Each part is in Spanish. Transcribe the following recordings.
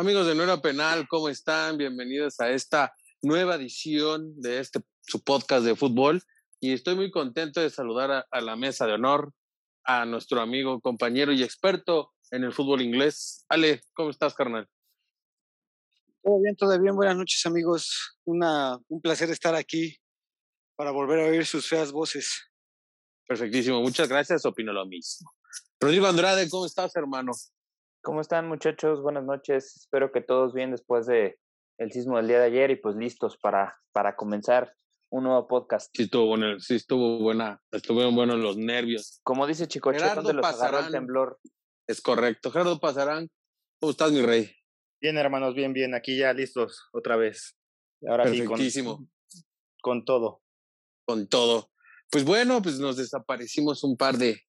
Amigos de Nueva Penal, ¿cómo están? Bienvenidos a esta nueva edición de este su podcast de fútbol. Y estoy muy contento de saludar a, a la mesa de honor a nuestro amigo, compañero y experto en el fútbol inglés. Ale, ¿cómo estás, carnal? Todo bien, todo bien. Buenas noches, amigos. Una, un placer estar aquí para volver a oír sus feas voces. Perfectísimo, muchas gracias. Opino lo mismo. Rodrigo Andrade, ¿cómo estás, hermano? ¿Cómo están, muchachos? Buenas noches. Espero que todos bien después de el sismo del día de ayer y pues listos para, para comenzar un nuevo podcast. Sí estuvo bueno, sí estuvo buena, estuvieron buenos los nervios. Como dice Chico ¿dónde los agarró el temblor? Es correcto. Gerardo Pasarán, ¿cómo estás, mi rey? Bien, hermanos, bien, bien. Aquí ya listos otra vez. Ahora Perfectísimo. Sí, con, con todo. Con todo. Pues bueno, pues nos desaparecimos un par de,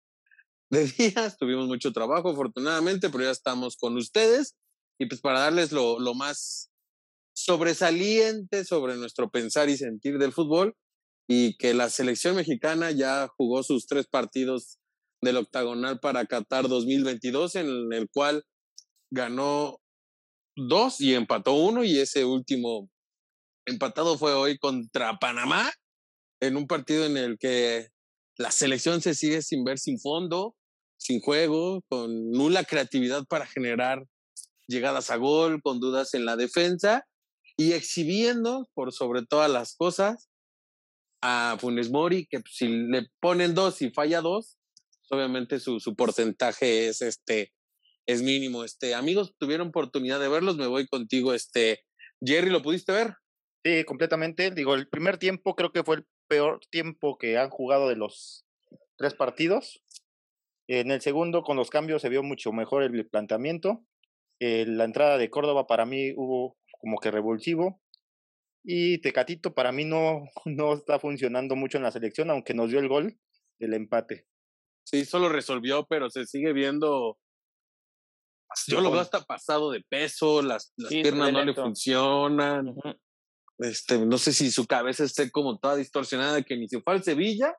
de días, tuvimos mucho trabajo afortunadamente, pero ya estamos con ustedes. Y pues para darles lo, lo más sobresaliente sobre nuestro pensar y sentir del fútbol y que la selección mexicana ya jugó sus tres partidos del octagonal para Qatar 2022 en el cual ganó dos y empató uno y ese último empatado fue hoy contra Panamá en un partido en el que la selección se sigue sin ver sin fondo, sin juego, con nula creatividad para generar llegadas a gol, con dudas en la defensa y exhibiendo por sobre todas las cosas a Funes Mori, que si le ponen dos y falla dos, obviamente su, su porcentaje es este es mínimo. Este, amigos, tuvieron oportunidad de verlos, me voy contigo, este, Jerry, ¿lo pudiste ver? Sí, completamente. Digo, el primer tiempo creo que fue el peor tiempo que han jugado de los tres partidos. En el segundo, con los cambios, se vio mucho mejor el planteamiento. Eh, la entrada de Córdoba para mí hubo como que revulsivo. Y Tecatito para mí no, no está funcionando mucho en la selección, aunque nos dio el gol del empate. Sí, solo resolvió, pero se sigue viendo. Yo lo veo hasta pasado de peso, las, las piernas no le funcionan. Este, no sé si su cabeza esté como toda distorsionada, que ni se fue al Sevilla,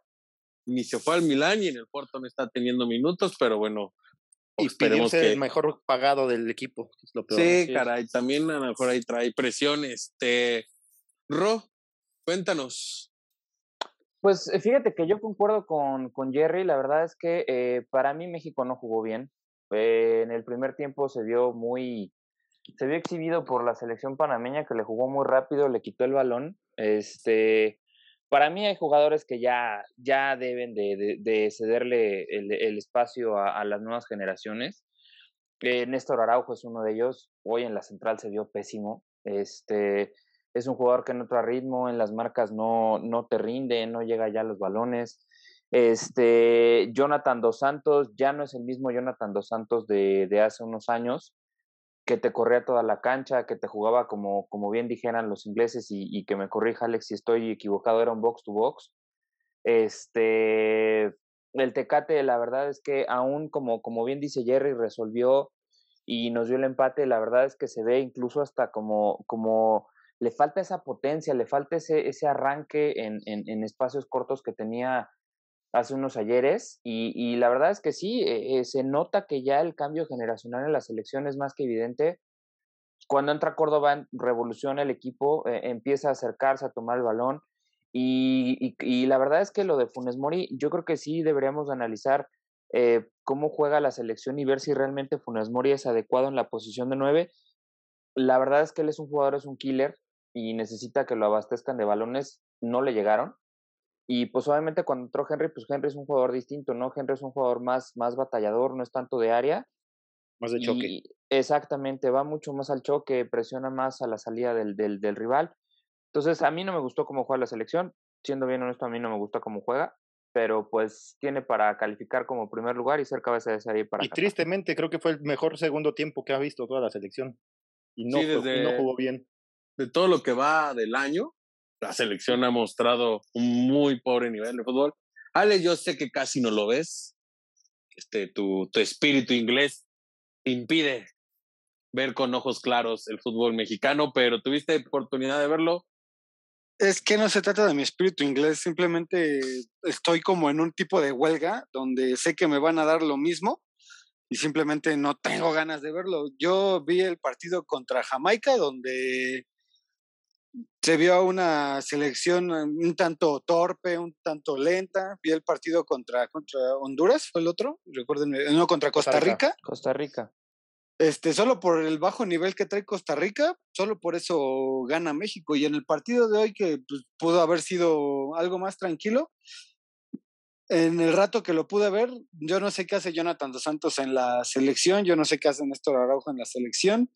ni se fue al Milán, y en el Porto no está teniendo minutos, pero bueno, y esperemos que el mejor pagado del equipo. Sí, caray, también a lo mejor ahí trae presión. Este, Ro, cuéntanos. Pues eh, fíjate que yo concuerdo con, con Jerry, la verdad es que eh, para mí México no jugó bien. Eh, en el primer tiempo se vio muy, se vio exhibido por la selección panameña que le jugó muy rápido, le quitó el balón. Este, para mí hay jugadores que ya, ya deben de, de, cederle el, espacio a, las nuevas generaciones. Eh, Néstor Araujo es uno de ellos. Hoy en la central se vio pésimo. Este, es un jugador que no trae ritmo, en las marcas no, no te rinde, no llega ya a los balones. Este, Jonathan Dos Santos ya no es el mismo Jonathan Dos Santos de hace unos años que te corría toda la cancha, que te jugaba como, como bien dijeran los ingleses y, que me corrija Alex si estoy equivocado, era un box to box. Este, el Tecate, la verdad es que aún como, como bien dice Jerry, resolvió y nos dio el empate, la verdad es que se ve incluso hasta como, como le falta esa potencia, le falta ese, ese arranque en, en espacios cortos que tenía hace unos ayeres y, la verdad es que sí, eh, se nota que ya el cambio generacional en la selección es más que evidente. Cuando entra Córdoba, revoluciona el equipo, eh, empieza a acercarse a tomar el balón y, la verdad es que lo de Funes Mori, yo creo que sí deberíamos analizar eh, cómo juega la selección y ver si realmente Funes Mori es adecuado en la posición de nueve. La verdad es que él es un jugador, es un killer y necesita que lo abastezcan de balones, no le llegaron y pues obviamente cuando entró Henry, pues Henry es un jugador distinto, ¿no? Henry es un jugador más, más batallador, no es tanto de área. Más de choque. Y exactamente, va mucho más al choque, presiona más a la salida del, del, del, rival. Entonces, a mí no me gustó cómo juega la selección. Siendo bien honesto, a mí no me gusta cómo juega. Pero pues tiene para calificar como primer lugar y ser cabeza de serie para. Y tristemente, creo que fue el mejor segundo tiempo que ha visto toda la selección. Y no, sí, desde, y no jugó bien. De todo lo que va del año, la selección ha mostrado un muy pobre nivel de fútbol. Ale, yo sé que casi no lo ves. Este, tu, tu espíritu inglés impide ver con ojos claros el fútbol mexicano, pero tuviste oportunidad de verlo. Es que no se trata de mi espíritu inglés, simplemente estoy como en un tipo de huelga donde sé que me van a dar lo mismo y simplemente no tengo ganas de verlo. Yo vi el partido contra Jamaica donde se vio una selección un tanto torpe, un tanto lenta. Vi el partido contra, contra Honduras, fue el otro, recuérdenme, no, contra Costa Rica. Costa Rica. Este, solo por el bajo nivel que trae Costa Rica, solo por eso gana México. Y en el partido de hoy, que pues, pudo haber sido algo más tranquilo, en el rato que lo pude ver, yo no sé qué hace Jonathan Dos Santos en la selección, yo no sé qué hace Néstor Araujo en la selección.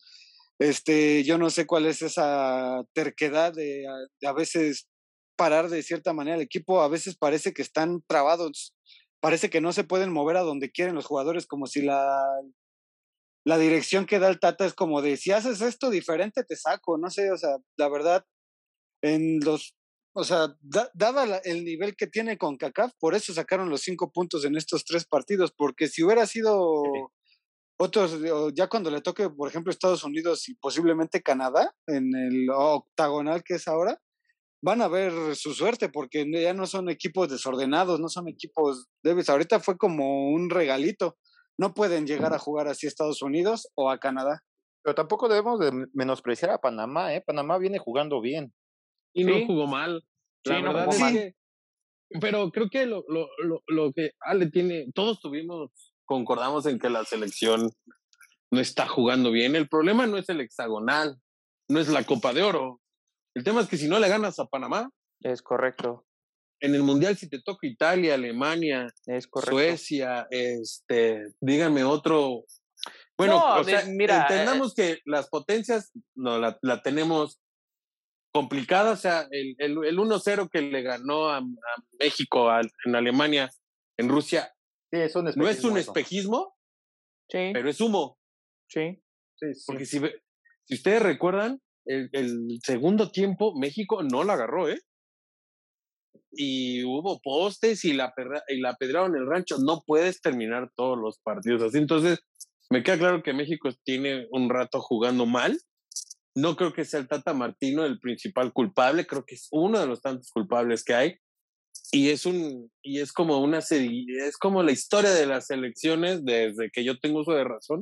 Este, yo no sé cuál es esa terquedad de a, veces parar de cierta manera el equipo. A veces parece que están trabados, parece que no se pueden mover a donde quieren los jugadores, como si la, la dirección que da el Tata es como de si haces esto diferente te saco. No sé, o sea, la verdad, en los o sea, daba el nivel que tiene con CACAF, por eso sacaron los cinco puntos en estos tres partidos, porque si hubiera sido otros, ya cuando le toque, por ejemplo, Estados Unidos y posiblemente Canadá, en el octagonal que es ahora, van a ver su suerte, porque ya no son equipos desordenados, no son equipos débiles. Ahorita fue como un regalito. No pueden llegar a jugar así a Estados Unidos o a Canadá. Pero tampoco debemos de menospreciar a Panamá, ¿eh? Panamá viene jugando bien. Y no jugó mal. La verdad es pero creo que lo, lo, lo, lo que Ale tiene, todos tuvimos concordamos en que la selección no está jugando bien. El problema no es el hexagonal, no es la Copa de Oro. El tema es que si no le ganas a Panamá. Es correcto. En el Mundial, si te toca Italia, Alemania, es Suecia, este, díganme otro. Bueno, mira, entendamos que las potencias no la, la tenemos complicada. O sea, el, el, el 1-0 que le ganó a, México en Alemania, en Rusia, no es un espejismo, sí. pero es humo. Sí. Porque si, si ustedes recuerdan, el, el, segundo tiempo México no la agarró, ¿eh? Y hubo postes y la, y la pedraron en el rancho. No puedes terminar todos los partidos así. Entonces, me queda claro que México tiene un rato jugando mal. No creo que sea el Tata Martino el principal culpable, creo que es uno de los tantos culpables que hay y es un y es como una es como la historia de las elecciones desde que yo tengo uso de razón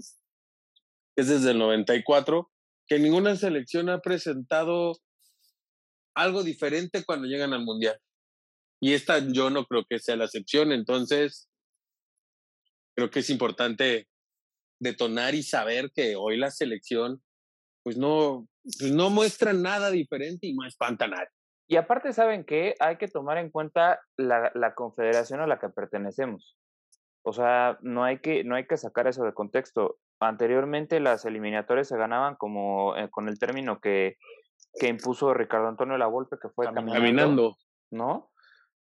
es desde el 94 que ninguna selección ha presentado algo diferente cuando llegan al mundial. Y esta yo no creo que sea la excepción entonces creo que es importante detonar y saber que hoy la selección pues no pues no muestra nada diferente y no espanta a nadie y aparte, ¿saben que Hay que tomar en cuenta la, la, confederación a la que pertenecemos. O sea, no hay, que, no hay que sacar eso de contexto. Anteriormente las eliminatorias se ganaban como eh, con el término que, que impuso Ricardo Antonio Lavolpe, que fue caminando, caminando. ¿No?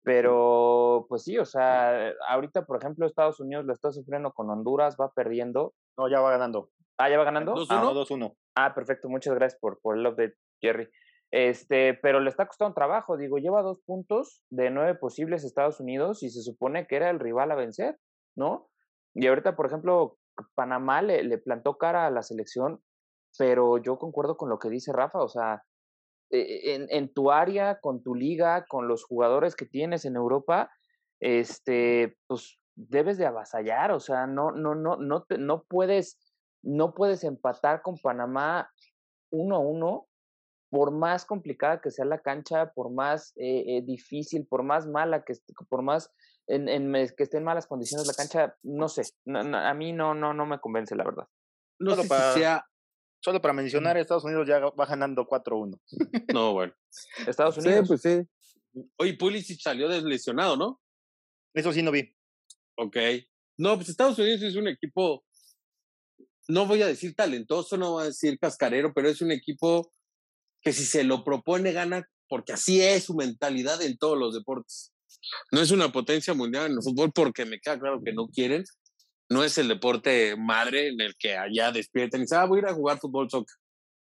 Pero, pues sí, o sea, ahorita, por ejemplo, Estados Unidos lo está sufriendo con Honduras, va perdiendo. No, ya va ganando. Ah, ya va ganando. 2-1. Ah, ah, perfecto. Muchas gracias por, por el update, Jerry. Este, pero le está costando trabajo, digo, lleva dos puntos de nueve posibles Estados Unidos y se supone que era el rival a vencer, ¿no? Y ahorita, por ejemplo, Panamá le, le plantó cara a la selección, pero yo concuerdo con lo que dice Rafa, o sea, e, en, en tu área, con tu liga, con los jugadores que tienes en Europa, este, pues debes de avasallar, o sea, no, no, no, no, te, no puedes, no puedes empatar con Panamá uno a uno por más complicada que sea la cancha, por más eh, eh, difícil, por más mala que por más en, en, que esté en malas condiciones la cancha, no sé, a mí no, no, no me convence la verdad. solo, para, solo para mencionar, Estados Unidos ya va ganando 4-1. No, bueno. Estados Unidos. Sí, pues sí. Oye, Pulisic salió deslesionado, ¿no? Eso sí no vi. Ok. No, pues Estados Unidos es un equipo, no voy a decir talentoso, no voy a decir cascarero, pero es un equipo que si se lo propone gana, porque así es su mentalidad en todos los deportes. No es una potencia mundial en el fútbol porque me queda claro que no quieren. No es el deporte madre en el que allá despiertan y dicen, ah, voy a ir a jugar fútbol, soccer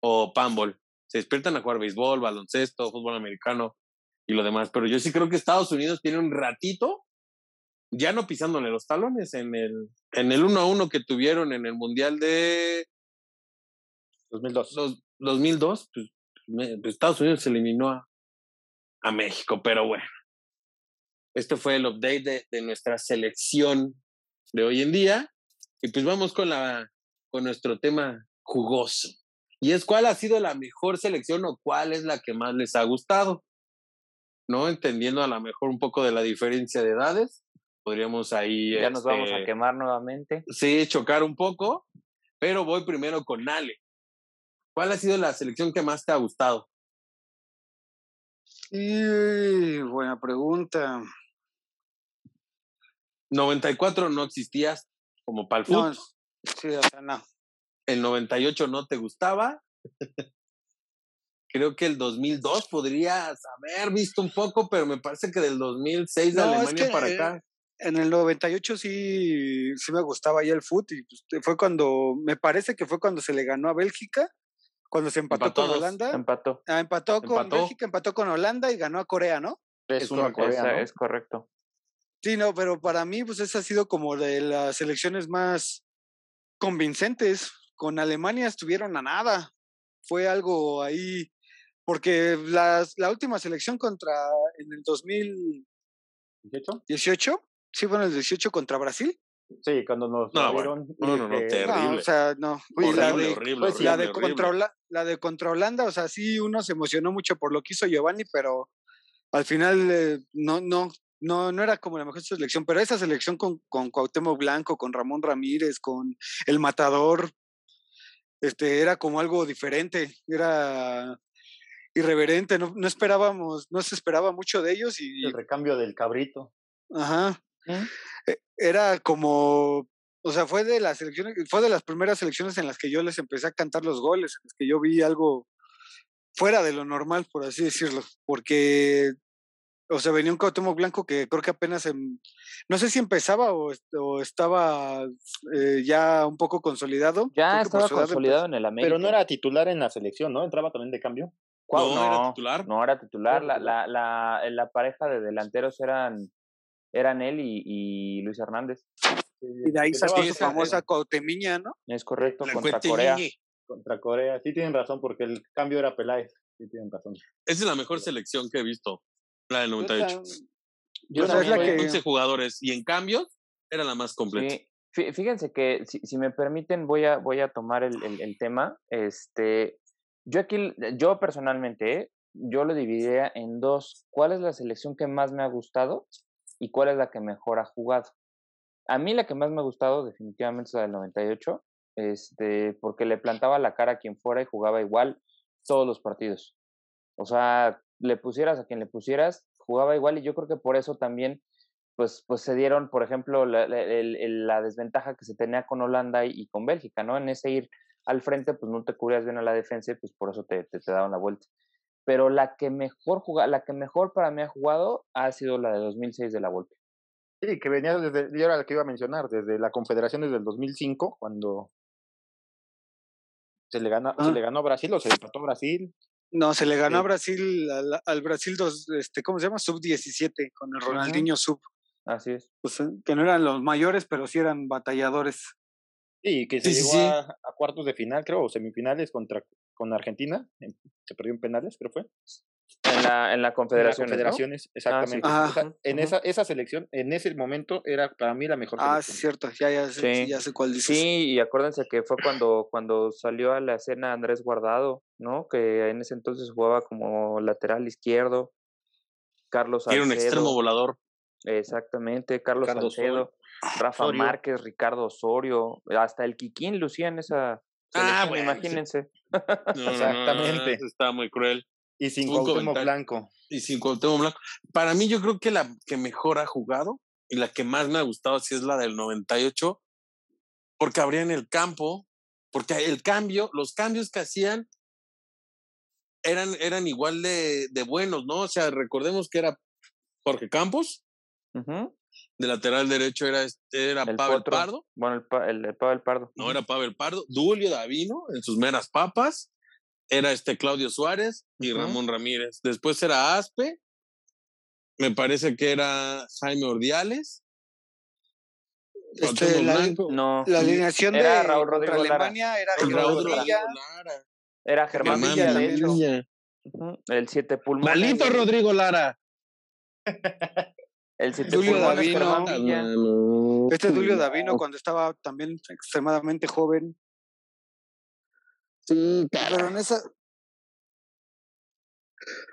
o panball. Se despiertan a jugar béisbol, baloncesto, fútbol americano y lo demás. Pero yo sí creo que Estados Unidos tiene un ratito ya no pisándole los talones en el en el 1 a 1 que tuvieron en el Mundial de 2002. Los, 2002, pues Estados Unidos eliminó a, a, México, pero bueno. Este fue el update de, de, nuestra selección de hoy en día. Y pues vamos con la con nuestro tema jugoso. Y es cuál ha sido la mejor selección o cuál es la que más les ha gustado. ¿No? Entendiendo a lo mejor un poco de la diferencia de edades. Podríamos ahí. Ya nos vamos a este, quemar nuevamente. Sí, chocar un poco. Pero voy primero con Nale. ¿Cuál ha sido la selección que más te ha gustado? Y buena pregunta. 94 no existías como para el No, sí, o sea, no. El 98 no te gustaba. Creo que el 2002 podrías haber visto un poco, pero me parece que del 2006 de No, es Alemania que, para acá. En el 98 sí, sí me gustaba ya el fútbol y pues, fue cuando, me parece que fue cuando se le ganó a Bélgica, cuando se empató con dos. Holanda. Empató. Ah, empató con Empató. Bélgica, empató con Holanda y ganó a Corea, ¿no? Es Es una correcto, Corea, Esa- ¿no? Es correcto. Sí, no, pero para mí, pues esa ha sido como de las selecciones más convincentes. Con Alemania estuvieron a nada. Fue algo ahí, porque las, la última selección contra, en el 2018, ¿18? sí, fue en el 18 contra Brasil. Sí, cuando nos No, bueno, no, no, no, dije, terrible. No, o sea, no. Y Horrible, la de, horrible, pues, horrible, la de horrible. contra Hola- la de contra Holanda, o sea, sí uno se emocionó mucho por lo que hizo Giovanni, pero al final eh, no, no, no, no era como la mejor selección. Pero esa selección con, con Cuauhtémoc Blanco, con Ramón Ramírez, con el Matador, este, era como algo diferente, era irreverente, no, no esperábamos, no se esperaba mucho de ellos y, el recambio del cabrito. ajá, e- era como, o sea, fue de las selecciones, fue de las primeras selecciones en las que yo les empecé a cantar los goles, en las que yo vi algo fuera de lo normal, por así decirlo, porque, o sea, venía un Cuauhtémoc Blanco que creo que apenas, em- no sé si empezaba o, est- o estaba eh, ya un poco consolidado. Ya estaba consolidado en el América. Pero no era titular en la selección, ¿no? Entraba también de cambio. ¿Cuál? No, era titular. No era titular. La, la, la, eh, la pareja de delanteros eran, eran él y, y Luis Hernández. Y de ahí Sí, su famosa Cuauhtemiña, ¿no? Es correcto, La contra Corea. Contra Corea. Sí tienen razón, porque el cambio era Peláez. Sí tienen razón. Esa es la mejor selección que he visto, la del 98. Yo O sea, es la también, que- 11 jugadores y en cambio era la más completa. Sí, fíjense que si, si me permiten voy a, voy a tomar el, el- el tema. Este, yo aquí, yo personalmente, ¿eh? yo lo dividiría en dos. ¿Cuál es la selección que más me ha gustado y cuál es la que mejor ha jugado? A mí la que más me ha gustado definitivamente es la del 98, este, porque le plantaba la cara a quien fuera y jugaba igual todos los partidos. O sea, le pusieras a quien le pusieras, jugaba igual y yo creo que por eso también pues, pues se dieron, por ejemplo, la, desventaja que se tenía con Holanda y, con Bélgica, ¿no? En ese ir al frente, pues no te cubrías bien a la defensa y pues por eso te, te daban la vuelta. Pero la que mejor juga, la que mejor para mí ha jugado ha sido la de 2006 de la Volpe. Sí, que venía desde, yo era la que iba a mencionar, desde la Confederación desde el 2005, cuando se le, gana, se le ganó a Brasil o se empató a Brasil. No, se le ganó a Sí. Brasil, al, al Brasil dos, este, ¿cómo se llama? Sub-17, con el Ronaldinho Sub. Así es. O sea, que no eran los mayores, pero sí eran batalladores. Sí, que se Sí, llegó sí. A, a cuartos de final, creo, o semifinales contra con Argentina. en- Se perdió en penales, creo fue. En la, en la Confederación. confederaciones, exactamente. Ajá. O sea, en esa, esa selección, en ese momento, era para mí la mejor Ah, selección. cierto, ya, ya, sé, ya sé cuál dices. Sí, y acuérdense que fue cuando, cuando salió a la escena Andrés Guardado, ¿no? Que en ese entonces jugaba como lateral izquierdo. Carlos Era un extremo Salcedo, volador. exactamente, Carlos Salcedo, Rafa Osorio. Márquez, Ricardo Osorio, hasta el Kikín lucía en esa Ah, bueno, sí. imagínense. No, no, no, no, Exactamente. eso está muy cruel. Y sin Un Cuauhtémoc. Blanco. Y sin Cuauhtémoc Blanco. Para mí, yo creo que la que mejor ha jugado y la que más me ha gustado sí es la del 98, porque abrían el campo, porque el cambio, los cambios que hacían eran, eran igual de, de buenos, ¿no? O sea, recordemos que era Jorge Campos, Ujú, de lateral derecho era, este- era el Pavel Potro. Pardo, Bueno, el, el, el Pavel Pardo. no era Pavel Pardo, Dulio Davino en sus meras papas, era este Claudio Suárez y. Ramón Ramírez. Después era Aspe, me parece que era Jaime Ordiales. Este, la- Blanco, No, La alineación Era de Raúl Rodrigo Lara. Alemania era Raúl Raúl Rodrigo Lara. era Germán Germán Villa, El siete pulmones. Malito Rodrigo Lara. El Julio Davino. No, Este Julio no. Davino cuando estaba también extremadamente joven. Sí, Pero cara. en esa.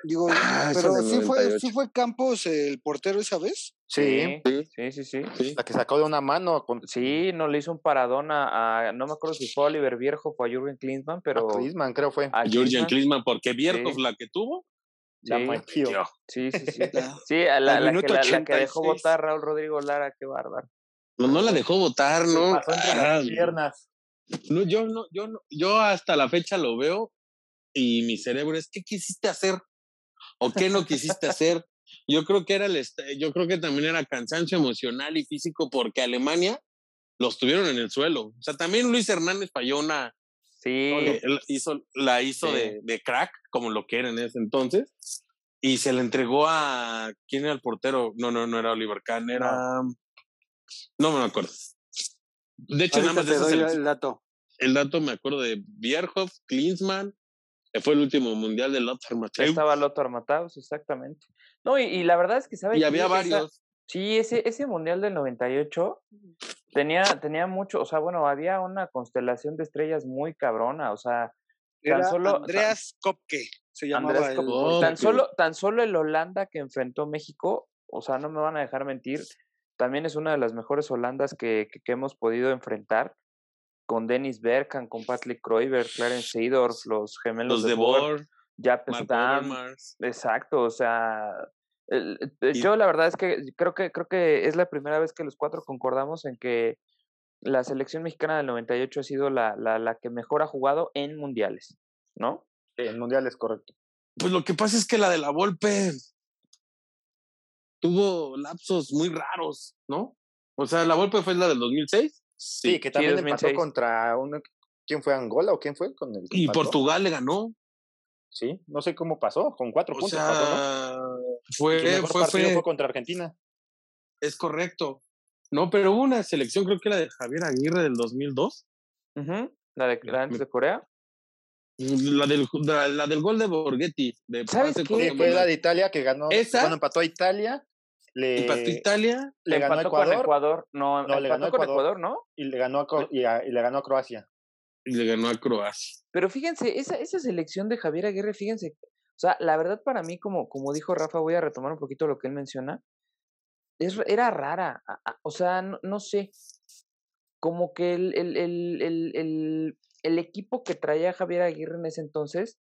Digo, Ah, pero sí fue, 98. sí fue Campos el portero esa vez. Sí, Sí. sí, sí, sí. Sí. la que sacó de una mano con Sí, no le hizo un paradón a, a- no me acuerdo si fue a Oliver Viejo o a Jürgen Klinsmann, pero a Klinsmann, creo fue. a Georgian Klinsmann, Klinsmann, porque Bierhoff Sí. la que tuvo, La sí, tío, sí, sí, sí. Sí, a la, la que, la, la que dejó 86. votar Raúl Rodrigo Lara, qué bárbaro. no, no la dejó votar, Se ¿no? pasó entre Ah, las piernas. No, yo no, yo no, yo hasta la fecha lo veo y mi cerebro es, ¿qué quisiste hacer? ¿O qué no quisiste hacer? Yo creo que era el, est- yo creo que también era cansancio emocional y físico porque Alemania los tuvieron en el suelo. O sea, también Luis Hernández falló una, Sí, la hizo, la hizo Sí. de, de crack, como lo que era en ese entonces, y se le entregó a, ¿quién era el portero? No, no, no era Oliver Kahn, era, no me acuerdo. De hecho, nada más de te doy el dato. el dato me acuerdo de Bierhoff, Klinsmann, que fue el último mundial de Lothar Matthäus. estaba Lothar Matthaus, exactamente. No, y, y la verdad es que, ¿sabes? Y había varios. Sí, ese, ese Mundial del 98 tenía, tenía mucho, o sea, bueno, había una constelación de estrellas muy cabrona, o sea, tan solo... Andreas Kopke, se llamaba el Kopke. Tan, solo, tan solo el Holanda que enfrentó México, o sea, no me van a dejar mentir, también es una de las mejores Holandas que, que, que hemos podido enfrentar, con Dennis Bergkamp, con Patrick Kluivert, Clarence Seedorf, los gemelos Los de Boer, Boer, Overmars. Exacto, o sea, yo la verdad es que creo que creo que es la primera vez que los cuatro concordamos en que la selección mexicana del 98 ha sido la, la, la que mejor ha jugado en mundiales, ¿no? Sí, el mundial es correcto. Pues lo que pasa es que la de la Volpe tuvo lapsos muy raros, ¿no? O sea, la Volpe fue la del 2006. Sí, que también empató 2006. contra uno. ¿Quién fue Angola o quién fue? Con el que Y empató? Portugal le ganó. Sí, no sé cómo pasó, con cuatro O puntos pasó, ¿no? sea, Su fue, mejor fue, partido fue, fue contra Argentina. es correcto. No, pero hubo una selección, creo que la de Javier Aguirre del 2002. Ujú, La de la antes de Corea. La del, la, la del gol de Borghetti. De ¿Sabes qué? Sí, fue la de Italia que ganó. ¿Esa? Bueno, empató a Italia. Le, Empató Italia. le ganó a empató con Ecuador no, No, le ganó con Ecuador. Ecuador, ¿no? y le ganó a, y, a- y le ganó a Croacia. Y le ganó a Croacia. Pero fíjense, esa, esa selección de Javier Aguirre, fíjense, o sea, la verdad para mí, como, como dijo Rafa, voy a retomar un poquito lo que él menciona, es, era rara, a- a- o sea, no, no sé, como que el, el, el, el, el, el equipo que traía Javier Aguirre en ese entonces,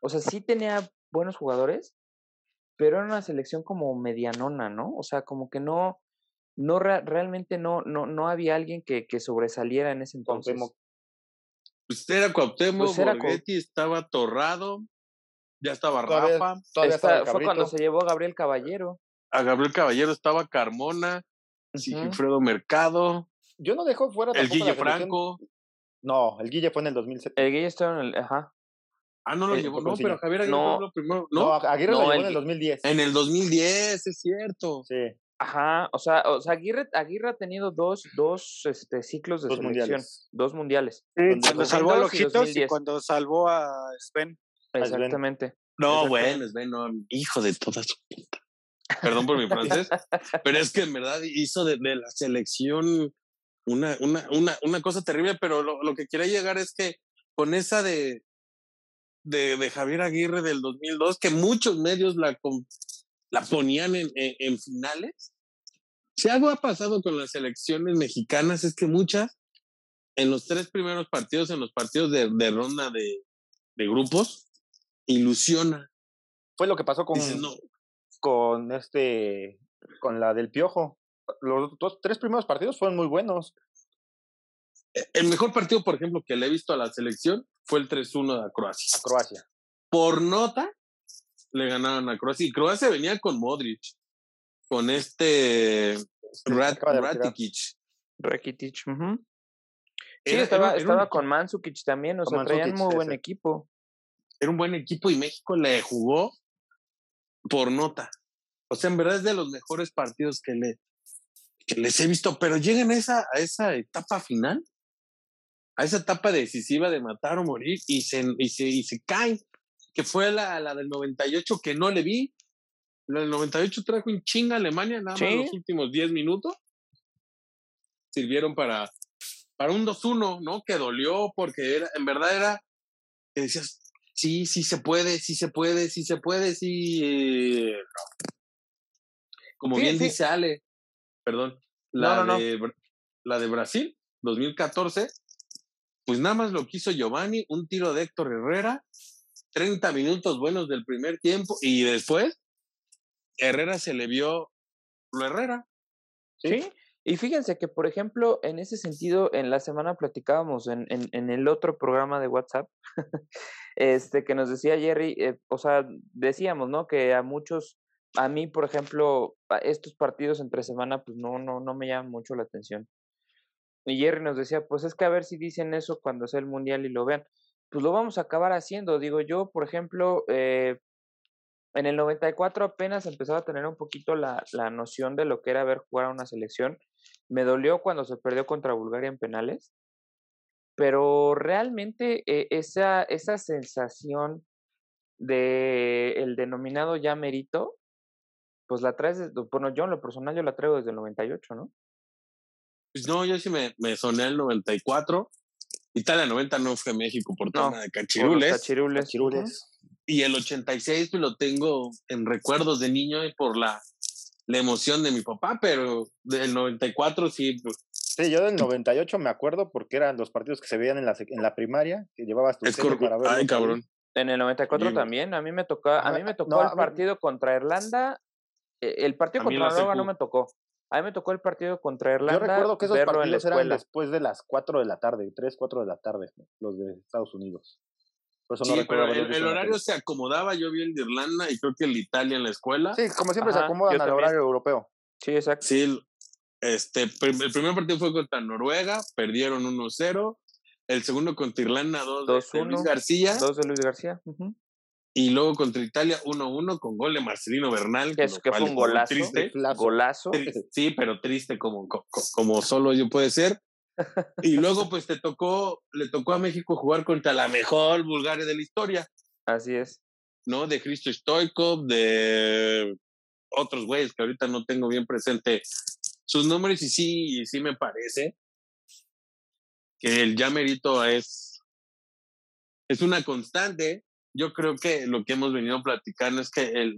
o sea, sí tenía buenos jugadores, pero era una selección como medianona, ¿no? O sea, como que no, no rea- realmente no, no, no había alguien que, que sobresaliera en ese entonces. Cuauhtémoc. Pues era Cuauhtémoc, Pues era Cuau- Borghetti, estaba Torrado, ya estaba Todavía- Rafa, Todavía Esta- estaba fue cuando se llevó a Gabriel Caballero. a Gabriel Caballero estaba Carmona, Ujú. Sigifredo Mercado, Yo no dejo fuera el Guille selección- Franco. No, el Guille fue en el 2007. El Guille estaba en el. Ajá. Ah, no lo Eh, llevó, no, pero. Javier Aguirre No. fue lo primero, no, ¿no? Aguirre No, lo llevó el en el Gui- 2010. En el 2010, es cierto. Sí, Ajá. O sea, o sea Aguirre, Aguirre ha tenido dos, dos este, ciclos de dos selección. mundiales. Dos mundiales. Sí, Cuando cuando salvó a 2002 y Lojitos y 2010. cuando salvó a Sven. Sven. Exactamente. No, Exactamente. bueno, bueno, hijo de toda su puta. Perdón por mi francés, pero es que en verdad hizo de, de la selección una, una, una, una cosa terrible, pero lo, lo que quería llegar es que con esa de, de, de Javier Aguirre del 2002, que muchos medios la, la ponían en, en, en finales, si algo ha pasado con las selecciones mexicanas es que muchas, en los tres primeros partidos, en los partidos de, de ronda de, de grupos, ilusiona. Fue lo que pasó con, Dices, no, con este, con la del Piojo. Los dos, tres primeros partidos fueron muy buenos. E, El mejor partido, por ejemplo, que le he visto a la selección fue el 3-1 de Croacia. A Croacia. Por nota, le ganaron a Croacia. Y Croacia venía con Modric, con este Rat. Rakitic. Sí, Era- estaba, era- era estaba un con Mandzukic también. O sea, traían Mandzukic, muy buen ese. equipo. Era un buen equipo y México le jugó por nota. O sea, en verdad es de los mejores partidos que, le, que les he visto. Pero llegan a esa, a esa etapa final, a esa etapa decisiva de matar o morir y se, y se, y se caen. Que fue la, la del 98 que no le vi. En el 98 trajo un chinga Alemania, nada más los últimos 10 minutos. Sirvieron para, para un 2-1, ¿no? Que dolió porque era, en verdad era, que decías, sí, sí se puede, sí se puede, sí se puede, sí. Como bien dice Ale, perdón, la, de, la de Brasil, 2014, pues nada más lo quiso Giovanni, un tiro de Héctor Herrera, 30 minutos buenos del primer tiempo y después Herrera se le vio lo Herrera. Sí, y fíjense que, por ejemplo, en ese sentido, en la semana platicábamos en, en, en el otro programa de WhatsApp, este, que nos decía Jerry, eh, o sea, decíamos, ¿no? Que a muchos, a mí, por ejemplo, estos partidos entre semana, pues no, no, no me llaman mucho la atención. Y Jerry nos decía, pues es que a ver si dicen eso cuando sea el mundial y lo vean. Pues lo vamos a acabar haciendo. Digo, yo, por ejemplo, eh, en el 94 apenas empezaba a tener un poquito la, la noción de lo que era ver jugar a una selección. Me dolió cuando se perdió contra Bulgaria en penales, pero realmente eh, esa, esa sensación de el denominado ya merito, pues la traes, bueno, yo en lo personal yo la traigo desde el 98, ¿no? Pues no, yo sí me, me soné el 94. Italia 90 no fue México por tema de cachirules. Cachirules. cachirules. Y el 86 pues, lo tengo en recuerdos de niño y por la, la emoción de mi papá, pero del 94 sí. Pues, sí, yo del 98 me acuerdo porque eran los partidos que se veían en la, en la primaria, que llevabas tu es para ver. Ay, cabrón. En el 94 también, a mí me tocó, a mí me tocó el partido contra Irlanda, e, el partido contra Noruega no me tocó. A mí me tocó el partido contra Irlanda. Yo recuerdo que esos partidos eran después de las 4 de la tarde, 3, 4 de la tarde, los de Estados Unidos sí, pero el, horario se acomodaba. Yo vi el de Irlanda y creo que el de Italia en la escuela. Sí, como siempre se acomodan al horario europeo. Sí, exacto. Sí, este, el primer partido fue contra Noruega, perdieron 1-0. El segundo contra Irlanda, 2 de Luis García. 2 de Luis García. Y luego contra Italia, 1-1 con gol de Marcelino Bernal. Que, que fue un golazo. Triste. Golazo. Sí, pero triste como, como solo yo puede ser. Y luego, pues te tocó, le tocó a México jugar contra la mejor Bulgaria de la historia. Así es. ¿No? De Cristo Stoikov, de otros güeyes que ahorita no tengo bien presente sus nombres, y sí, sí me parece que el ya merito es, es una constante. Yo creo que lo que hemos venido platicando es que el,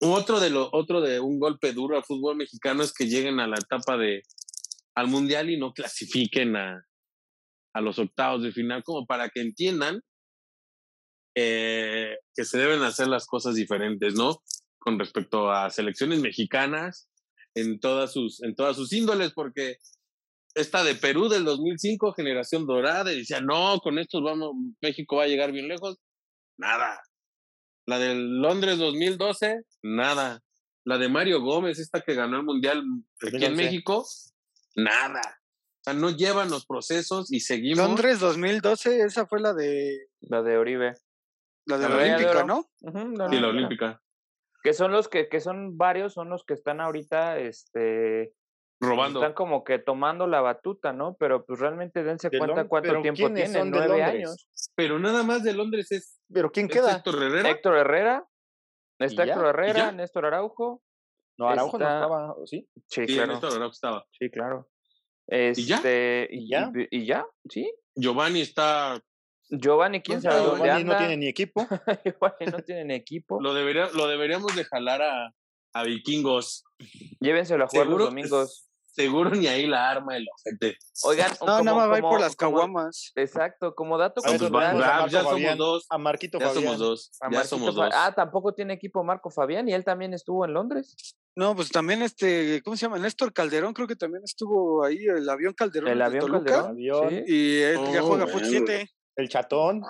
otro de lo, otro de un golpe duro al fútbol mexicano es que lleguen a la etapa de, al Mundial y no clasifiquen a, a los octavos de final, como para que entiendan eh, que se deben hacer las cosas diferentes, ¿no? Con respecto a selecciones mexicanas en todas sus, en todas sus índoles, porque esta de Perú del 2005, generación dorada, y decía, no, con estos vamos, México va a llegar bien lejos. Nada. La del Londres 2012, nada. La de Mario Gómez, esta que ganó el Mundial aquí en México, nada. O sea, no llevan los procesos y seguimos. Londres 2012, esa fue la de. La de Oribe. La de la, Olímpica, ¿no? sí, la Olímpica. Que son los que, que son varios, son los que están ahorita, este. Robando. Están como que tomando la batuta, ¿no? Pero pues realmente dense cuenta cuánto tiempo tienen, nueve años. Pero nada más de Londres es. ¿Pero quién queda? Héctor Herrera. Héctor Herrera. Está Héctor Herrera, Néstor Araujo. No, Araujo no estaba, ¿sí? Sí, claro. Néstor Araujo estaba. Sí, claro. Este, ¿Y ya? ¿Y, ya? ¿Sí? Giovanni está. Giovanni, quién sabe dónde Giovanni no tiene ni equipo. Giovanni no tiene ni equipo. Lo, debería, lo deberíamos de jalar a, a vikingos. Llévenselo a jugar los domingos. Seguro ni ahí la arma el ojete. Oigan, no, nada más va por las caguamas. Exacto, como dato cultural. ya somos dos. A Marquito ya somos dos. ya somos dos. Ah, tampoco tiene equipo Marco Fabián y él también estuvo en Londres. No, pues también este, ¿cómo se llama? Néstor Calderón, creo que también estuvo ahí, el avión Calderón. El avión Calderón. Y él ya juega fútbol 7. El chatón.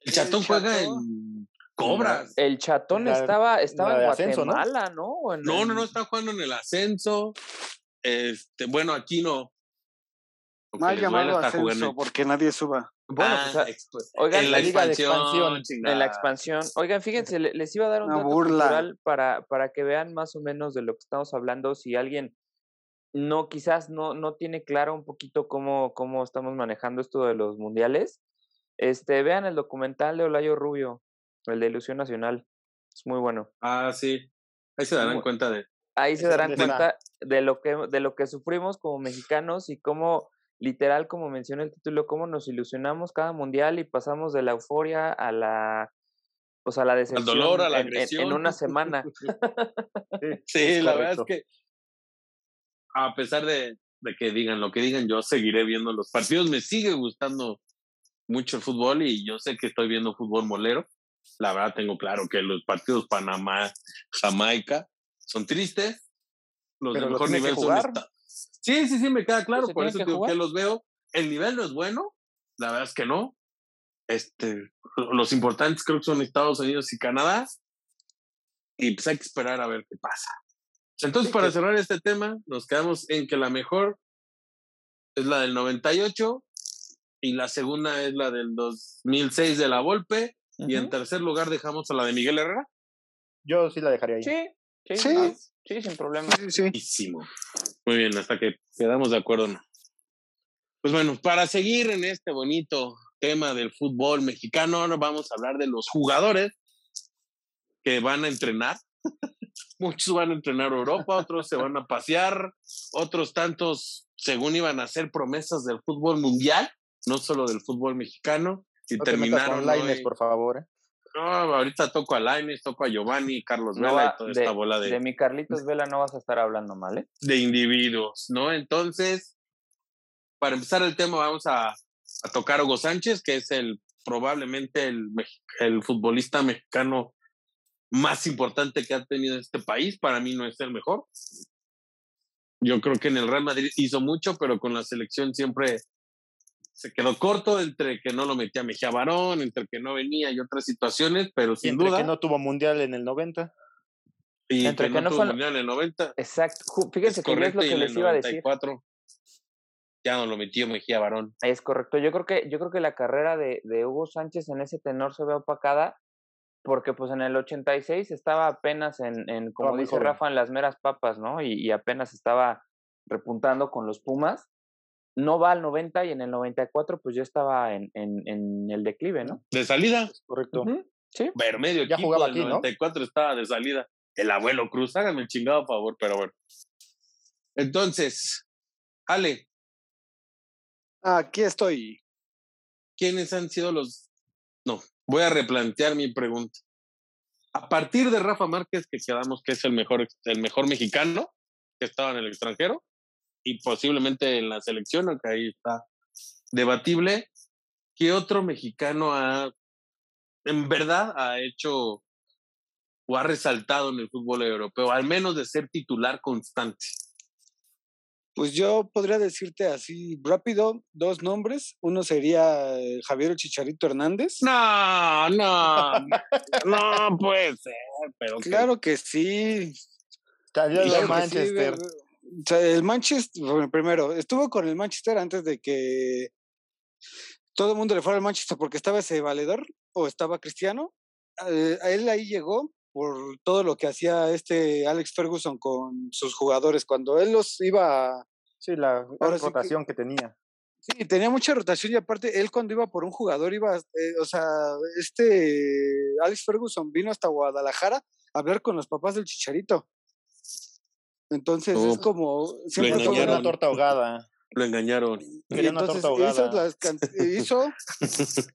El chatón juega en Cobras. El chatón estaba, estaba en Guatemala, ¿no? no, no, no, está jugando en el ascenso. Este, bueno, aquí no. Mal llamado ascenso, porque nadie suba. Bueno, pues, ah, oigan, en la, liga de expansión, en la expansión. Oigan, fíjense, les iba a dar un dato cultural para, para que vean más o menos de lo que estamos hablando. Si alguien no, quizás no, no tiene claro un poquito cómo, cómo estamos manejando esto de los mundiales, este, vean el documental de Olayo Rubio, el de Ilusión Nacional. Es muy bueno. Ah, sí. Ahí se darán cuenta de. Ahí se darán cuenta de lo que de lo que sufrimos como mexicanos y cómo literal como menciona el título cómo nos ilusionamos cada mundial y pasamos de la euforia a la pues a la decepción Al dolor, a la en, en- agresión. en una semana. Sí, la verdad es que a pesar de, de que digan lo que digan, yo seguiré viendo los partidos. Me sigue gustando mucho el fútbol y yo sé que estoy viendo fútbol molero. La verdad tengo claro que los partidos Panamá, Jamaica son tristes. Los Pero de mejor nivel son esta- Sí, sí, sí, me queda claro. Por eso que digo jugar. que los veo. El nivel no es bueno. La verdad es que no. Este, los importantes creo que son Estados Unidos y Canadá. Y pues hay que esperar a ver qué pasa. Entonces, Sí, para que- cerrar este tema, nos quedamos en que la mejor es la del 98 y la segunda es la del 2006 de la Volpe y en tercer lugar dejamos a la de Miguel Herrera. Yo sí la dejaría ahí. Sí, sí, Sí. ah, sí, sin problema. Sí, sí. Buenísimo. Muy bien, hasta que quedamos de acuerdo. Pues bueno, para seguir en este bonito tema del fútbol mexicano, ahora vamos a hablar de los jugadores que van a entrenar. Muchos van a entrenar a Europa, otros se van a pasear, otros tantos, según iban a ser promesas del fútbol mundial, no solo del fútbol mexicano, y No te metas terminaron. con Lainez, hoy- por favor. ¿eh? No, ahorita toco a Lainez, toco a Giovanni, Carlos No Vela y toda de, esta bola de mi Carlitos Vela no vas a estar hablando mal, ¿eh? de individuos, ¿no? Entonces, para empezar el tema, vamos a, a tocar a Hugo Sánchez, que es el probablemente el, el futbolista mexicano más importante que ha tenido este país. Para mí no es el mejor. Yo creo que en el Real Madrid hizo mucho, pero con la selección siempre se quedó corto entre que no lo metía Mejía Barón, entre que no venía y otras situaciones, pero Y sin entre duda. que no tuvo mundial en el 90. y entre que que no tuvo fue- mundial en el 90. Exacto. Fíjense es que yo es correcto, lo y que les iba a decir. 94 ya no lo metió Mejía Barón. Es correcto. Yo creo que, yo creo que la carrera de, de Hugo Sánchez en ese tenor se ve opacada porque pues en el 86 estaba apenas en, en como dice joven. Rafa, en las meras papas, ¿no? Y, y apenas estaba repuntando con los Pumas. No va al 90 y en el 94 pues ya estaba en, en, en el declive, ¿no? De salida, Correcto. Ujú, Sí. ver medio Ya equipo jugaba del aquí, ¿no? 94 estaba de salida. El abuelo Cruz, háganme el chingado favor, pero bueno. Entonces, Ale, Aquí estoy. ¿quiénes han sido los... No, voy a replantear mi pregunta. A partir de Rafa Márquez, que quedamos que es el mejor, el mejor mexicano que estaba en el extranjero y posiblemente en la selección, aunque ahí está debatible, ¿qué otro mexicano ha, en verdad, ha hecho o ha resaltado en el fútbol europeo, al menos de ser titular constante? Pues yo podría decirte así rápido dos nombres. Uno sería eh, Javier Chicharito Hernández. No, no, no puede ser, pero Claro que sí. Salió de sí, Manchester. güey. O sea, el Manchester, primero, estuvo con el Manchester antes de que todo el mundo le fuera al Manchester porque estaba ese valedor o estaba Cristiano. Eh, a él ahí llegó por todo lo que hacía este Alex Ferguson con sus jugadores. Cuando él los iba a, Sí, la Ahora sí que- rotación que tenía. Sí, tenía mucha rotación y aparte él cuando iba por un jugador iba, eh, o sea, este Alex Ferguson vino hasta Guadalajara a hablar con los papás del Chicharito. Entonces es como siempre Quería una- torta ahogada. lo engañaron. y Quería una entonces torta hizo, ahogada. las can- hizo,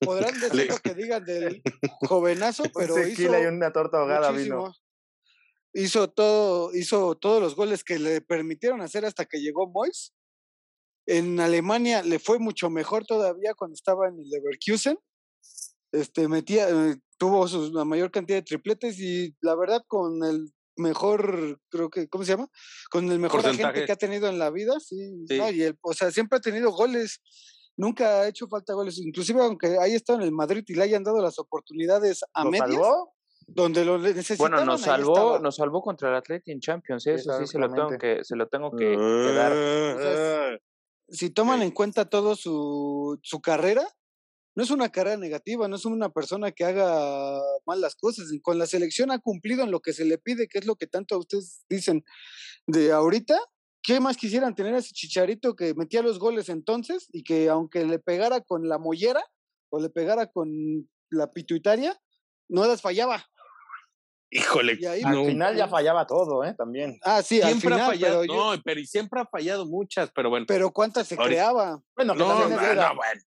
podrán decir lo que digan del jovenazo, pero Un hizo y una torta ahogada muchísimo. vino. Hizo todo, hizo todos los goles que le permitieron hacer hasta que llegó Mois. En Alemania le fue mucho mejor todavía cuando estaba en el Leverkusen. Este metía, eh, tuvo su, la mayor cantidad de tripletes y la verdad con el mejor, creo que, ¿cómo se llama? Con el mejor agente que ha tenido en la vida, sí, Sí. ¿no? y él, o sea, siempre ha tenido goles, nunca ha hecho falta goles, inclusive aunque haya estado en el Madrid y le hayan dado las oportunidades a ¿Lo medias, salvó? donde lo necesitaban. Bueno, nos salvó, nos salvó contra el Atleti en Champions, ¿eh? eso sí se lo tengo que, se lo tengo que, dar. Ah, si toman Ok. en cuenta todo su, su carrera, no es una carrera negativa, no es una persona que haga mal las cosas. Con la selección ha cumplido en lo que se le pide, que es lo que tanto ustedes dicen de ahorita. ¿Qué más quisieran tener a ese chicharito que metía los goles entonces y que aunque le pegara con la mollera o le pegara con la pituitaria, no las fallaba? Híjole, ahí- Al no. final ya fallaba todo, ¿eh? También. Ah, sí, al siempre final, ha fallado. pero, yo- No, pero y siempre ha fallado muchas, pero bueno. pero ¿cuántas se Ahorita- creaba? Bueno, no, no, no, bueno.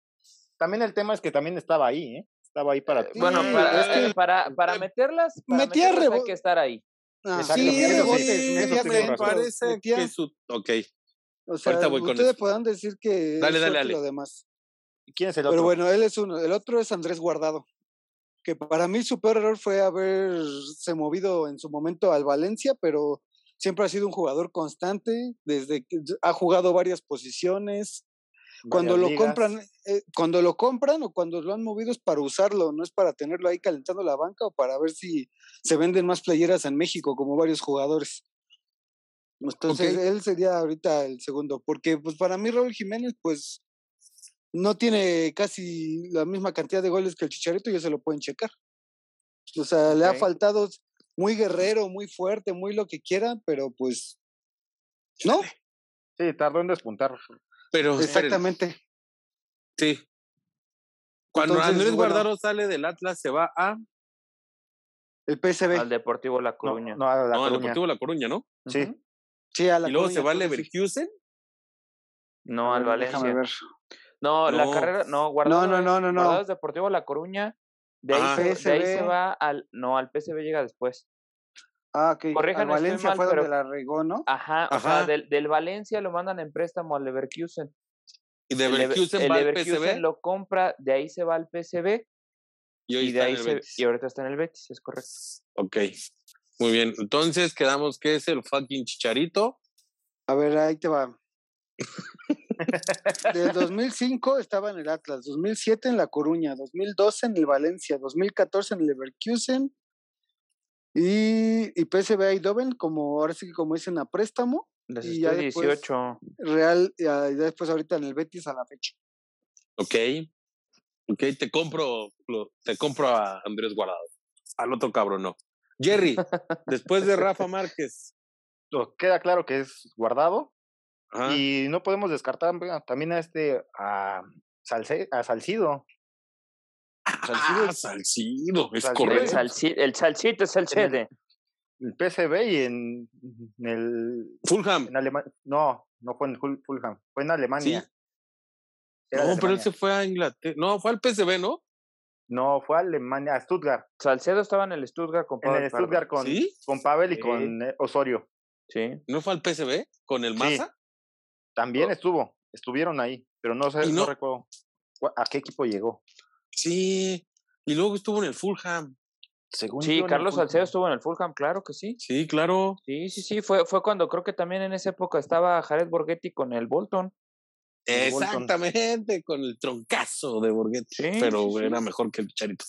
También el tema es que también estaba ahí, ¿eh? Estaba ahí para... Sí, Bueno, es para, que- eh, para, para meterlas, para metía meterlas hay que estar ahí. Ah, sí, rebotes, me parece que su. Ok. O sea, ahorita voy con ustedes eso. podrán decir que Dale, es dale, dale. lo demás. ¿Quién es el otro? Pero bueno, él es uno. El otro es Andrés Guardado. Que para mí su peor error fue haberse movido en su momento al Valencia, pero siempre ha sido un jugador constante, desde que ha jugado varias posiciones. Cuando lo ligas. compran, eh, cuando lo compran o cuando lo han movido es para usarlo, no es para tenerlo ahí calentando la banca o para ver si se venden más playeras en México, como varios jugadores. Entonces, él sería ahorita el segundo, porque pues para mí Raúl Jiménez, pues no tiene casi la misma cantidad de goles que el Chicharito, ya se lo pueden checar. O sea, le ha faltado muy guerrero, muy fuerte, muy lo que quiera, pero pues no, Sí, tardó en despuntar. Pero exactamente. Sí. Cuando Entonces, Andrés bueno. Guardado sale del Atlas, se va a. El PSV. Al Deportivo La Coruña. no, a la no, al. Deportivo La Coruña, ¿no? Sí. Sí, a la y luego Coruña, se va al. Leverkusen. No, al Valencia. ver. No, la carrera, no, Guardado. no, es- no, no, no. Guardado es Deportivo La Coruña. De ahí, Ah. se, de ahí se va al. No, al PSV llega después. Ah, ok. Al estoy Valencia mal, fue pero- donde la regó, ¿no? Ajá, o sea, Ajá. del, del Valencia lo mandan en préstamo al Leverkusen. Y de El Lever- Leverkusen el va al Leverkusen PSV. lo compra, de ahí se va al PSV Y hoy y de ahí en el se, Betis. y ahorita está en el Betis, es correcto. Ok. Muy bien. Entonces quedamos que es el fucking chicharito. A ver, ahí te va. Del 2005 estaba en el Atlas, 2007 en La Coruña, 2012 en el Valencia, 2014 en el Leverkusen y, y PSV Eindhoven, como ahora sí que como dicen a préstamo, Les Y ya después- 18. Real, y ah, y después ahorita en el Betis a la fecha. Ok. Ok, te compro, te compro a Andrés Guardado. Al otro cabrón no. Jerry, después de Rafa Márquez. Queda claro que es guardado. Ajá. Y no podemos descartar también a este, a, Salce- a Salcido. Ah, Salcido, es Salcido. El, correcto. salsi- el salsito es el chede. El PSV y en, en el Fulham. en. No, no fue en Ful- Fulham, fue en Alemania. Era de No, pero él se fue a Inglaterra. No, fue al PSV, ¿no? No, fue a Alemania, a Stuttgart. Salcedo estaba en el Stuttgart con En Pavel el Pardo. Stuttgart con, ¿Sí? con Pavel y Sí. con eh, Osorio. Sí. ¿No fue al PSV con el Sí. Maza? También Oh. estuvo, estuvieron ahí, pero no sé, no, no- recuerdo a qué equipo llegó. Sí. Y luego estuvo en el Fulham. Según Sí, Carlos Fulham. Salcedo estuvo en el Fulham, claro que sí. Sí, claro. Sí, sí, sí. Fue, fue cuando creo que también en esa época estaba Jared Borghetti con el Bolton. El Bolton. Exactamente, con el troncazo de Borghetti. Sí, pero sí, sí. era mejor que el Charito.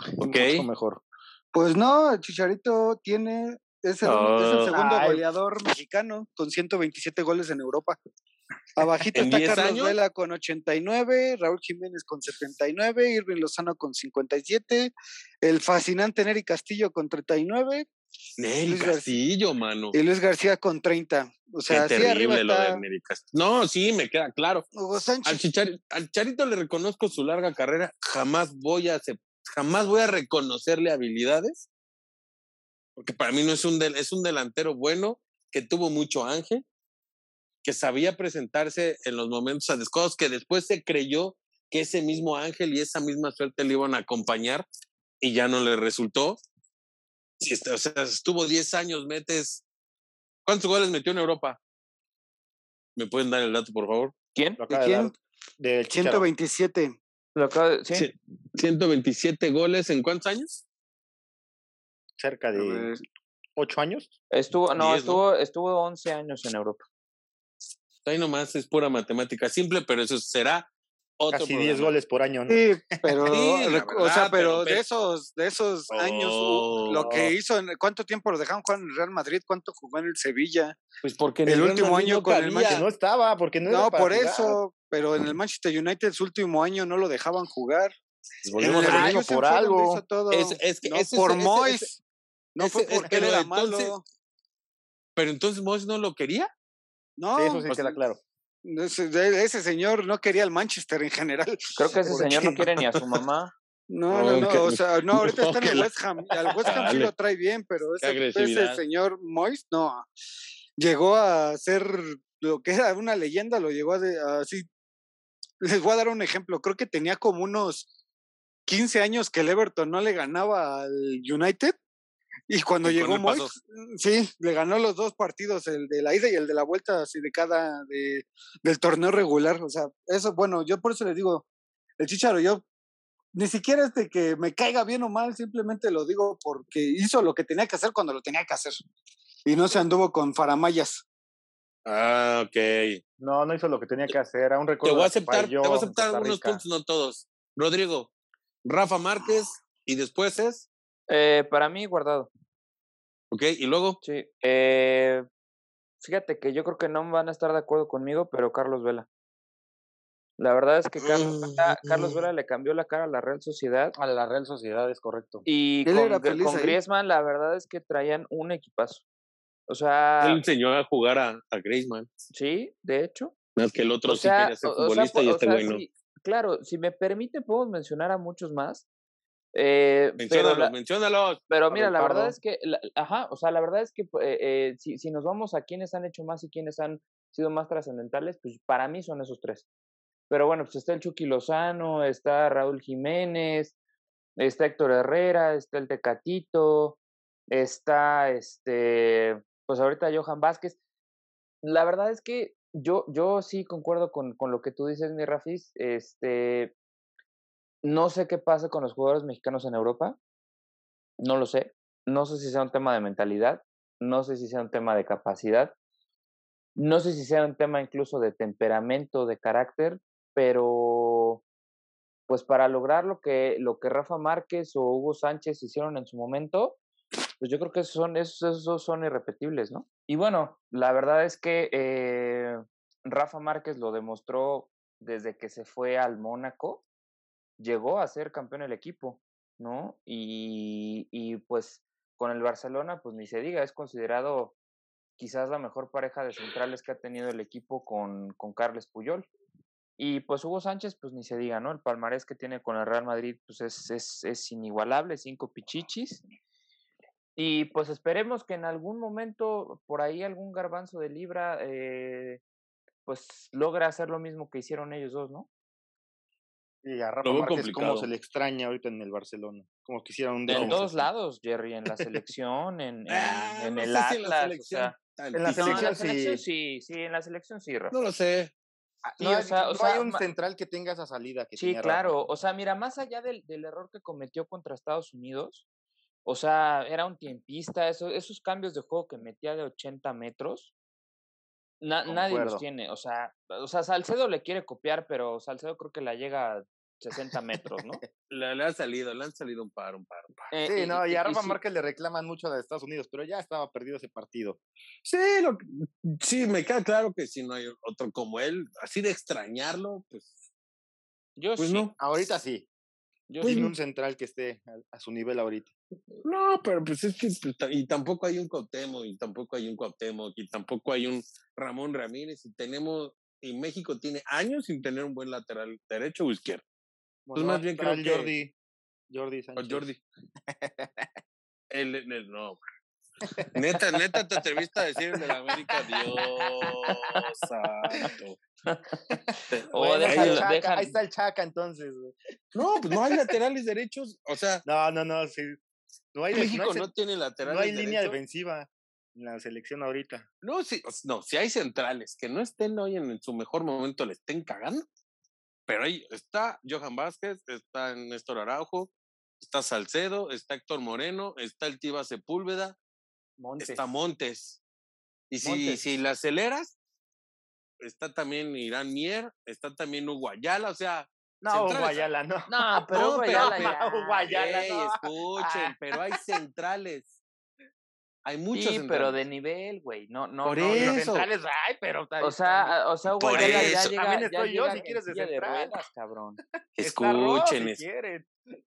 Ok. Mucho mejor. Pues no, el Chicharito tiene, es el, es el Ah. segundo Ay. goleador mexicano con 127 goles en Europa. Abajito ¿En está 10 Carlos años? Vela con 89, Raúl Jiménez con 79, Irving Lozano con 57, el fascinante Neri Castillo con 39 Neri Luis García. Castillo, mano. y Luis García con 30. O sea, Qué así arriba terrible lo está de Neri Castillo. No, sí, me queda claro. Hugo Al, Charito le reconozco su larga carrera. Jamás voy a jamás voy a reconocerle habilidades. Porque para mí no es un, del- es un delantero bueno, que tuvo mucho ángel, que sabía presentarse en los momentos adecuados, que después se creyó que ese mismo ángel y esa misma suerte le iban a acompañar y ya no le resultó. Si est- o sea, estuvo 10 años, metes. ¿Cuántos goles metió en Europa? ¿Me pueden dar el dato, por favor? ¿Quién? Lo ¿De acaba de quién? 127. Lo acaba de- sí. Sí. 127 goles en cuántos años? cerca de ver, ocho años. Estuvo, no, 10, ¿no? estuvo, estuvo 11 años en Europa. Ahí nomás es pura matemática simple, pero eso será otro Casi 10 programa. goles por año. ¿no? Sí, pero, Sí, o sea, pero, pero- de esos, de esos años, u- lo Oh. que hizo, en, ¿cuánto tiempo lo dejaron jugar en el Real Madrid? ¿Cuánto jugó en el Sevilla? Pues porque en El último Madrid año no con el cabía. Manchester no estaba, porque no, era No, para por jugar. eso, pero en el Manchester United su último año no lo dejaban jugar. Volvemos el a Leverkusen por algo. hizo todo. Es- es que no ese- por Mois, no fue ese- porque él era entonces- malo. Pero entonces Mois no lo quería. No, Sí, eso sí pues, queda claro. ese, de- ese señor no quería el Manchester en general. Creo que ese ¿Por señor qué? no quiere ni a su mamá. No, no, no, o sea, no, ahorita está en el West Ham. Al West Ham sí lo trae bien, pero ese, ese señor Moist, no. Llegó a ser lo que era una leyenda, lo llegó a así. Les voy a dar un ejemplo. Creo que tenía como unos 15 años que el Everton no le ganaba al United. Y cuando Y llegó. Moist, sí, le ganó los dos partidos, el de la ida y el de la vuelta, así de cada, de, del torneo regular. O sea, eso, bueno, yo por eso le digo, el Chicharo, yo ni siquiera es de que me caiga bien o mal, simplemente lo digo porque hizo lo que tenía que hacer cuando lo tenía que hacer. Y no se anduvo con faramayas. Ah, ok. No, no hizo lo que tenía que hacer. Aún Te recuerdo. voy a aceptar, te voy a aceptar algunos puntos, no todos. Rodrigo, Rafa Márquez y después es, Eh, para mí, guardado. Ok, y luego, Sí. Eh, fíjate que yo creo que no van a estar de acuerdo conmigo, pero Carlos Vela. La verdad es que Carlos, Vela, Carlos Vela le cambió la cara a la Real Sociedad. A la Real Sociedad es correcto. Y Él con, era Gr- feliz con ahí. Griezmann, la verdad es que traían un equipazo. O sea, él enseñó a jugar a, a Griezmann. sí, de hecho. Más que el otro O sí sea, quería ser o- o sea, futbolista y este güey no. claro, si me permite, podemos mencionar a muchos más. Eh, pero, Menciónalos, la- menciónalos. pero mira, la verdad es que, la- ajá, o sea, la verdad es que eh, eh, si, si nos vamos a quienes han hecho más y quienes han sido más trascendentales, pues para mí son esos tres. Pero bueno, pues está el Chucky Lozano, está Raúl Jiménez, está Héctor Herrera, está el Tecatito, está este, pues ahorita Johan Vázquez. La verdad es que yo, yo sí concuerdo con, con lo que tú dices, mi Rafis. Este, no sé qué pasa con los jugadores mexicanos en Europa. No lo sé. No sé si sea un tema de mentalidad. No sé si sea un tema de capacidad. No sé si sea un tema incluso de temperamento, de carácter, pero pues para lograr lo que, lo que Rafa Márquez o Hugo Sánchez hicieron en su momento, pues yo creo que son, esos, esos son irrepetibles, ¿no? Y bueno, la verdad es que eh, Rafa Márquez lo demostró desde que se fue al Mónaco, llegó a ser campeón del equipo, ¿no? Y, y pues con el Barcelona, pues ni se diga, es considerado quizás la mejor pareja de centrales que ha tenido el equipo con, con Carles Puyol. Y pues Hugo Sánchez, pues ni se diga, ¿no? El palmarés que tiene con el Real Madrid, pues es, es, es inigualable, cinco pichichis. Y pues esperemos que en algún momento, por ahí algún garbanzo de libra, eh, pues logre hacer lo mismo que hicieron ellos dos, ¿no? Y a Rafa Márquez, cómo se le extraña ahorita en el Barcelona. Como quisieran un En todos lados, Jerry, en la selección, en, en, Ah, en no el si en la Atlas, o selección sea. En la no, en la selección sí. sí, sí, en la selección sí, Rafa. No lo sé. Ah, no, o sea- o sea, hay un central que tenga esa salida que Sí, tenía Rafa. claro. O sea, mira, más allá del, del error que cometió contra Estados Unidos, o sea, era un tiempista, eso- esos cambios de juego que metía de 80 metros, na- nadie los tiene. O sea, o sea, Salcedo le quiere copiar, pero Salcedo creo que la llega a 60 metros, ¿no? Le, le ha salido, le han salido un par, un par, un par. Eh, Sí, no, y a Rafa sí- Márquez le reclaman mucho de Estados Unidos, pero ya estaba perdido ese partido. Sí, lo que- sí, me queda claro que si no hay otro como él, así de extrañarlo, pues, Yo pues sí, no. Ahorita sí. yo Pues sí. Un central que esté a, a su nivel ahorita. No, pero pues es que pues, y tampoco hay un Cuauhtémoc, y tampoco hay un Cuauhtémoc, y tampoco hay un Ramón Ramírez, y tenemos, y México tiene años sin tener un buen lateral derecho o izquierdo. Pues más bien creo el que- Jordi. Jordi O Sánchez. Jordi. El, el- no. Neta, neta, te atreviste a decir el de la América, Dios santo. O Bueno, ahí, déjalo- está el Chaca, déjalo- ahí está el Chaca entonces. No, pues no hay laterales derechos. O sea, No, no, no, sí. No hay, no México no tiene no laterales hay línea defensiva en la selección ahorita. No, sí, o s- no, si hay centrales que no estén hoy en, su mejor momento, le estén cagando. Pero ahí está Johan Vázquez, está Néstor Araujo, está Salcedo, está Héctor Moreno, está el Tiva Sepúlveda, está Montes. Y si, Montes. si la aceleras, está también Irán Mier, está también Hugo Ayala, o sea. No, centrales. Guayala, no. No, pero No, Hugo pero- Ayala pero- ya. Hugo Ayala, Ey, no. escuchen, pero hay centrales. Hay muchos Sí, pero de nivel, güey. No, no, Por no, eso. Los centrales, ay, pero O sea, o sea, Hugo Por Ayala ya llega, También ya estoy yo, si quieres de de central. ruedas, cabrón. Escuchen, si quieren.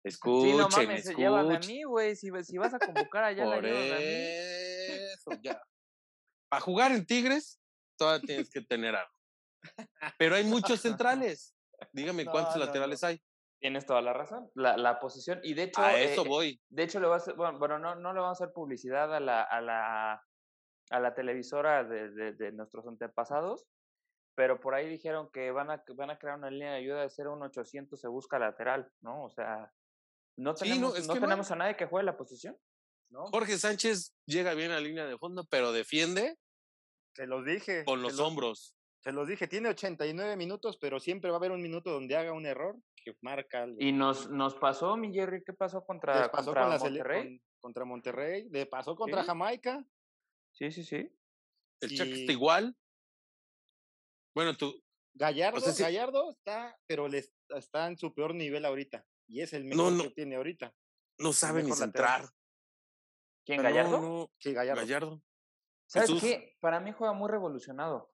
escuchen, Sí, no mames, llévame a escuchen. mí, güey. Si, si vas a convocar a Ayala, Por llévame a mí. eso, ya. Para jugar en Tigres, todavía tienes que tener algo. Pero hay muchos centrales. Dígame No, cuántos no, laterales hay. Tienes toda la razón. La, la posición, y de hecho. A eso eh, voy. De hecho, le va a hacer, bueno, bueno, no, no le vamos a hacer publicidad a la, a la, a la televisora de, de, de nuestros antepasados, pero por ahí dijeron que van a, van a crear una línea de ayuda de 01800 se busca lateral, ¿no? O sea, no Sí, tenemos, no, es no que no. tenemos a nadie que juegue la posición, ¿no? Jorge Sánchez llega bien a la línea de fondo, pero defiende Se los dije. con los- hombros. Se los dije, tiene 89 minutos, pero siempre va a haber un minuto donde haga un error que marca algo. Y nos, nos pasó, mi Jerry, ¿qué pasó Les contra, pasó contra con Monterrey? con- contra Monterrey, le pasó contra Sí. Jamaica. Sí, sí, sí. El Chaca Y- está igual. Bueno, tú, Gallardo, sí- Gallardo está, pero le est- está en su peor nivel ahorita. Y es el mejor no. que tiene ahorita. no sabe ni lateral. centrar. ¿Quién, No, Gallardo? no, Sí, Gallardo. Gallardo. ¿Sabes Jesús. qué? Para mí juega muy revolucionado.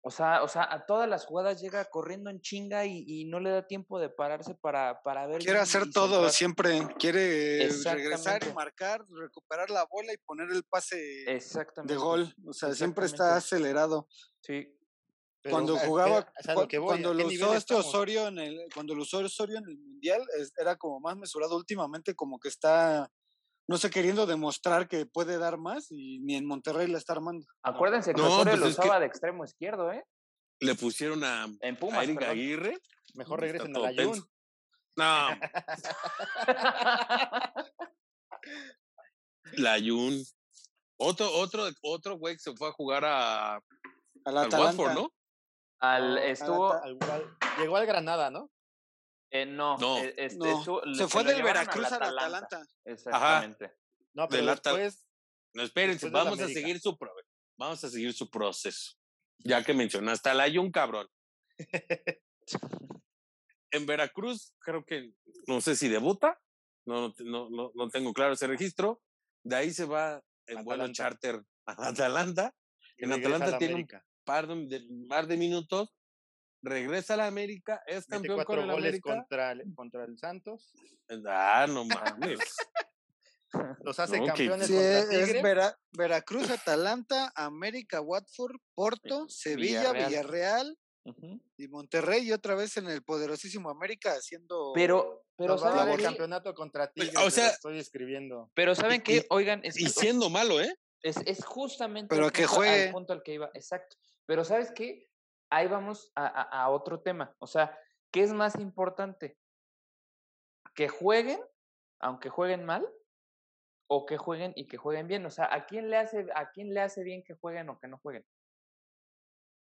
O sea, o sea, a todas las jugadas llega corriendo en chinga y, y no le da tiempo de pararse para, para ver. Quiere hacer todo centrar. siempre. Quiere regresar y marcar, recuperar la bola y poner el pase Exactamente. de gol. O sea, siempre está acelerado. Sí. Pero, cuando jugaba, lo que voy, cuando ¿a qué lo usó este? Osorio en el, cuando lo usó Osorio en el mundial, es- era como más mesurado. Últimamente, como que está, no sé, queriendo demostrar que puede dar más y ni en Monterrey la está armando. Acuérdense que No, Osorio pues lo es que- usaba de extremo izquierdo, ¿eh? Le pusieron a, En a Pumas. Eric perdón. Aguirre. Mejor regresen a la Jun. No, la Jun. Otro, otro, otro güey que se fue a jugar a, Al al Atalanta. Watford, ¿no? Al, estuvo. Al igual- llegó al Granada, ¿no? Eh, no. No. este, No, estuvo- le- se fue del Veracruz al Atalanta. Exactamente. No, pero después No, espérense, Después vamos a seguir su pro- vamos a seguir su proceso. Ya que mencionaste a la Jun, cabrón. en Veracruz, creo que, no sé si debuta, no, no, no, no tengo claro ese registro. De ahí se va en vuelo Atalanta. charter a Atalanta. y En Atalanta al tiene un par de, de- par de minutos, regresa a la América, es campeón con cuatro el goles América. contra el, contra el Santos. Ah, no mames. Los hace No, que- campeones Sí, contra es. Vera- Veracruz, Atalanta, América, Watford, Porto, Sevilla, Villarreal. Villarreal Ujú. y Monterrey y otra vez en el poderosísimo América haciendo Pero, pero No, ¿saben qué? campeonato contra Pues, Tigres. o sea- estoy escribiendo. Pero ¿saben qué? Oigan, es, y siendo malo, ¿eh? es, es justamente Pero el que punto- juegue. al punto al que iba. Exacto. Pero ¿sabes qué? Ahí vamos a, a- a otro tema. O sea, ¿qué es más importante? ¿Que jueguen, aunque jueguen mal? ¿O que jueguen y que jueguen bien? O sea, ¿a quién le hace, a quién le hace bien que jueguen o que no jueguen?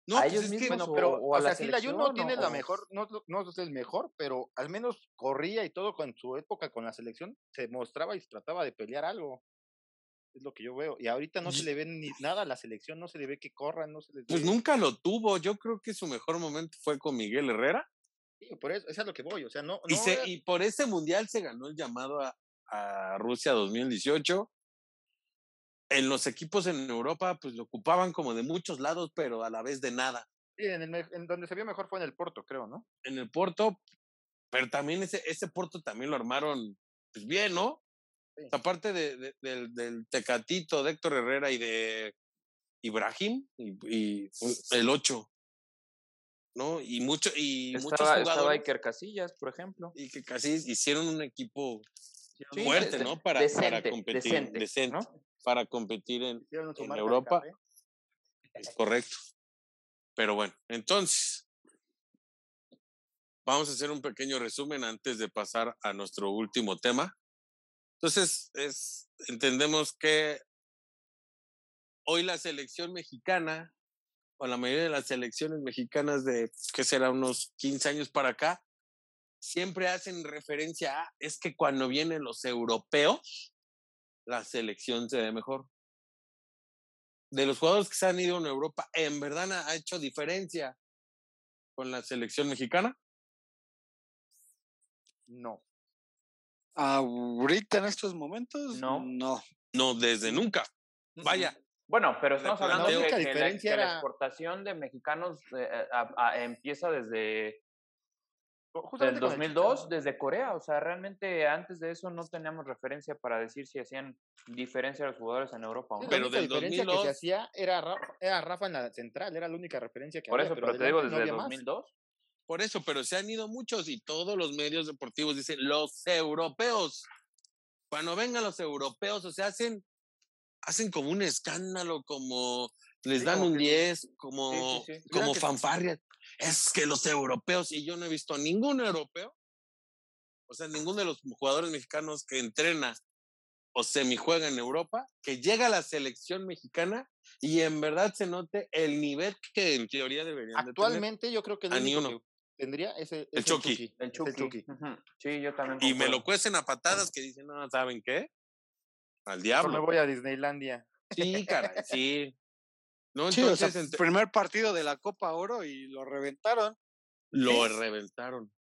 No, A pues ellos es que- Bueno, o- pero, o a o la sea, sí, la Jun no tiene o- la o- mejor, no, no es el mejor, pero al menos corría y todo con su época con la selección, se mostraba y trataba de pelear algo. Es lo que yo veo. Y ahorita no se le ve ni nada a la selección, no se le ve que corran, no se les pues nunca lo tuvo. Yo creo que su mejor momento fue con Miguel Herrera. Sí, por eso, eso es a lo que voy. O sea, no. Y, no se, era- y por ese mundial se ganó el llamado a, a Rusia 2018. En los equipos en Europa, pues lo ocupaban como de muchos lados, pero a la vez de nada. sí, en, el en donde se vio mejor fue en el Porto, creo, ¿no? En el Porto, pero también ese, ese Porto también lo armaron pues bien, ¿no? Sí. Aparte de, de- del, del Tecatito, de Héctor Herrera y de Ibrahim, y, y el 8, ¿no? Y, mucho, y muchos Estaba, estaba jugadores. Iker Casillas, por ejemplo. y que casi hicieron un equipo Sí, fuerte, de- ¿no? Para, decente, para competir, decente, decente, ¿no? para competir en, en Europa. es correcto. Pero bueno, entonces, vamos a hacer un pequeño resumen antes de pasar a nuestro último tema. Entonces, es, entendemos que hoy la selección mexicana, o la mayoría de las selecciones mexicanas de, ¿qué será? Unos 15 años para acá, siempre hacen referencia a, es que cuando vienen los europeos, la selección se ve mejor. De los jugadores que se han ido en Europa, ¿en verdad ha hecho diferencia con la selección mexicana? No. Ahorita en estos momentos. No. No. No, desde nunca. Vaya, Bueno, pero estamos hablando de La que, la, que la exportación de mexicanos eh, a- a- empieza desde el 2002, Chicharito. desde Corea. O sea, realmente antes de eso no teníamos referencia para decir si hacían diferencia los jugadores en Europa no. la Pero del diferencia que 2002 se hacía era Rafa, era Rafa en la central, era la única referencia que Por había, eso, pero te digo, no desde más. 2002. Por eso, pero se han ido muchos y todos los medios deportivos dicen los europeos. Cuando vengan los europeos, o sea, hacen, hacen como un escándalo, como les Sí, dan como un que- 10, como, sí, sí. como fanfarrias. Es que los europeos, y yo no he visto a ningún europeo, o sea, ninguno de los jugadores mexicanos que entrena o semijuega en Europa, que llega a la selección mexicana y en verdad se note el nivel que en teoría deberían de tener. Actualmente yo creo que el A ni único tendría es el, Chucky. El Chucky. Sí, yo también. Y me lo cuecen a patadas que dicen, no, ¿saben qué? Al diablo. Me voy a Disneylandia. Sí, caray, sí. No, Sí, o entonces sea, ent- primer partido de la Copa Oro y lo reventaron. lo sí. reventaron.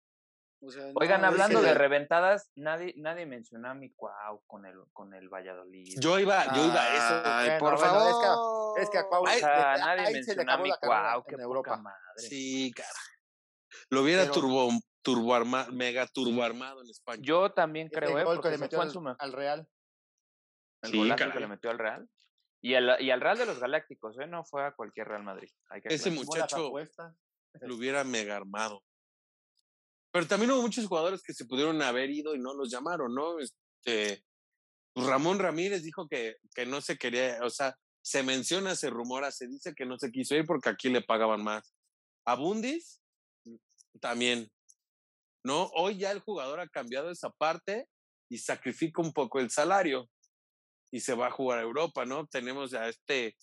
O sea, Oigan, no, hablando que- de reventadas, nadie, nadie mencionó a mi Cuau con el, con el Valladolid. Yo iba, yo iba a eso. Ay, Bueno, por bueno, es que- favor. es que a Cuau- o sea, nadie mencionó a mi Cuau, en poca Europa. madre. Sí, cara. Lo hubiera Pero- turbo, turbo arma- mega turbo armado en España. Yo también creo, ¿eh? Porque le metió al, Real. el Sí, golazo que le metió al Real. Y, al- y al Real de los Galácticos, ¿eh? No fue a cualquier Real Madrid. Hay que Ese muchacho lo hubiera mega armado. Pero también hubo muchos jugadores que se pudieron haber ido y no los llamaron, ¿no? Este, Ramón Ramírez dijo que, que no se quería, o sea, se menciona, se rumora, se dice que no se quiso ir porque aquí le pagaban más. A Bundis también. No, hoy ya el jugador ha cambiado esa parte y sacrifica un poco el salario y se va a jugar a Europa, ¿no? Tenemos a este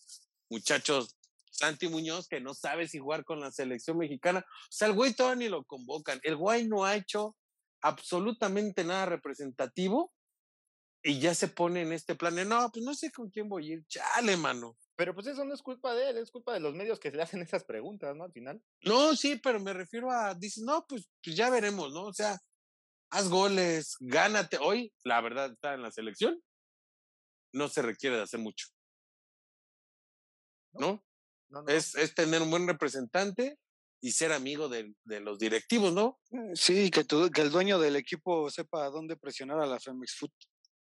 muchacho Santi Muñoz que no sabe si jugar con la selección mexicana. O sea, el güey todavía ni lo convocan. El güey no ha hecho absolutamente nada representativo y ya se pone en este plan de, no, pues no sé con quién voy a ir. Chale, mano. Pero pues eso no es culpa de él, es culpa de los medios que se le hacen esas preguntas, ¿no? Al final. No, sí, pero me refiero a, dices, no, pues, pues ya veremos, ¿no? O sea, haz goles, gánate. Hoy, la verdad, está en la selección. No se requiere de hacer mucho. ¿No? No, no. Es, es tener un buen representante y ser amigo de, de los directivos, ¿no? Sí, que, tu- que el dueño del equipo sepa dónde presionar a la Femex Foot.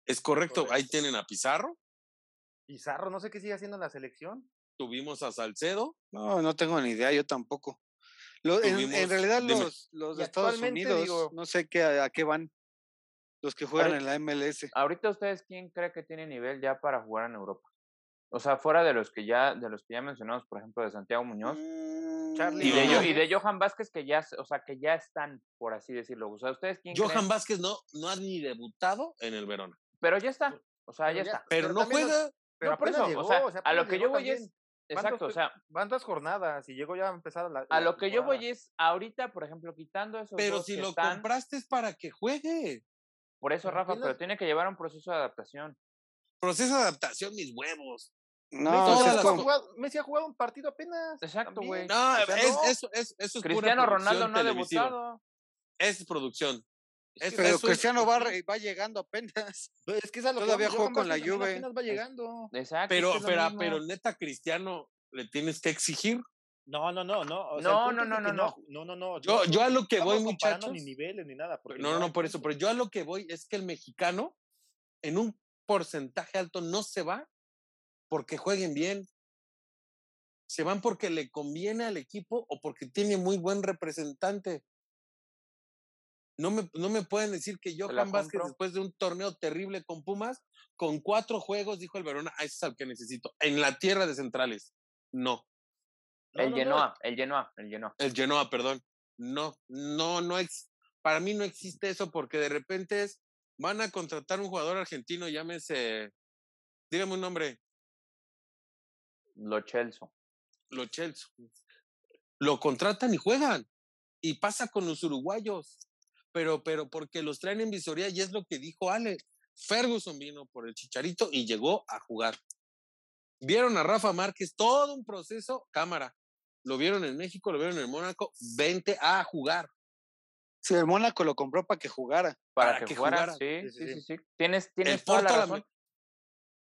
Es correcto. Ahí tienen a Pizarro, Pizarro, no sé qué sigue haciendo en la selección. tuvimos a Salcedo. No, no tengo ni idea, yo tampoco. Lo- en, realidad dime. los, los de Estados Unidos, digo- no sé qué, a, a qué van. Los que juegan Ahorita- en la MLS. Ahorita ustedes, ¿quién cree que tiene nivel ya para jugar en Europa? O sea, fuera de los que ya, de los que ya mencionamos, por ejemplo, de Santiago Muñoz Charlie y de, No. Yo- y de Johan Vázquez, que ya, o sea, que ya están, por así decirlo. O sea, ¿ustedes quién Johan creen? Vázquez no, no ha ni debutado en el Verona. Pero ya está. O sea, ya ya- está. Pero, Pero no juega. Pero No, por apenas eso, llegó, o sea, a lo que yo voy también. es, exacto, o sea, ¿Cuántas jornadas? Y llegó ya a empezar la. a la lo que yo voy es, ahorita, por ejemplo, quitando esos Pero dos si que lo están, compraste es para que juegue. por eso, pero Rafa, pero tiene que llevar un proceso de adaptación. Proceso de adaptación, mis huevos. No, Messi, o sea, ha jugado, Messi ha jugado un partido apenas. Exacto, güey. No, O sea, es, no. Eso, es, eso es pura Cristiano Ronaldo no ha televisiva. debutado. Es producción. Es- pero Cristiano va, re- va llegando apenas. Es que es a lo que Todavía jugó con la Juve. Apenas va llegando. Exacto. pero, es que pero, pero neta, Cristiano, le tienes que exigir. No, no, no, no. o sea, No, no, no, no, no, no, no. Yo, yo a lo que voy, muchachos. Ni niveles ni nada. porque No, no, no, por eso. Pero yo a lo que voy es que el mexicano, en un porcentaje alto, no se va porque jueguen bien. Se van porque le conviene al equipo o porque tiene muy buen representante. No me, no me pueden decir que Johan Vázquez, después de un torneo terrible con Pumas, con cuatro juegos, dijo el Verona, a ese es al que necesito. En la tierra de centrales. No. No, el no, no, Genoa, el Genoa, el Genoa. El Genoa, perdón. No, no, no ex, para mí no existe eso porque de repente es, van a contratar un jugador argentino, llámese, dígame un nombre, Lo Chelsea. lo Chelsea. Lo contratan y juegan. Y pasa con los uruguayos. Pero, pero porque los traen en visoría y es lo que dijo Ale. Ferguson vino por el chicharito y llegó a jugar. Vieron a Rafa Márquez, todo un proceso, cámara. Lo vieron en México, lo vieron en Mónaco, vente a jugar. Si el Mónaco lo compró para que jugara. Para, Para que, que jugara. jugara. Sí, Sí, sí, sí, sí, sí. sí. Tienes, tienes el toda Porto, la la- razón.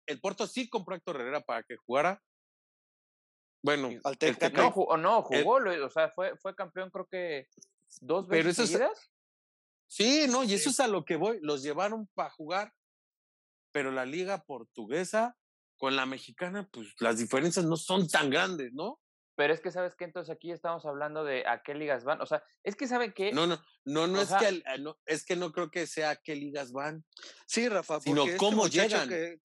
el Porto sí compró a Héctor Herrera para que jugara. Bueno, Al No, jugó, no, el- jugó, o sea, fue, fue campeón creo que dos Pero veces eso es- seguidas. Sí, no, y eso es a lo que voy. Los llevaron para jugar, pero la liga portuguesa con la mexicana, pues las diferencias no son tan grandes, ¿no? Pero es que, ¿sabes qué? Entonces aquí estamos hablando de a qué ligas van. O sea, es que ¿saben qué? No, no, no, no O es que no, es que no creo que sea a qué ligas van. Sí, Rafa, Sino porque cómo este muchacho llegan. que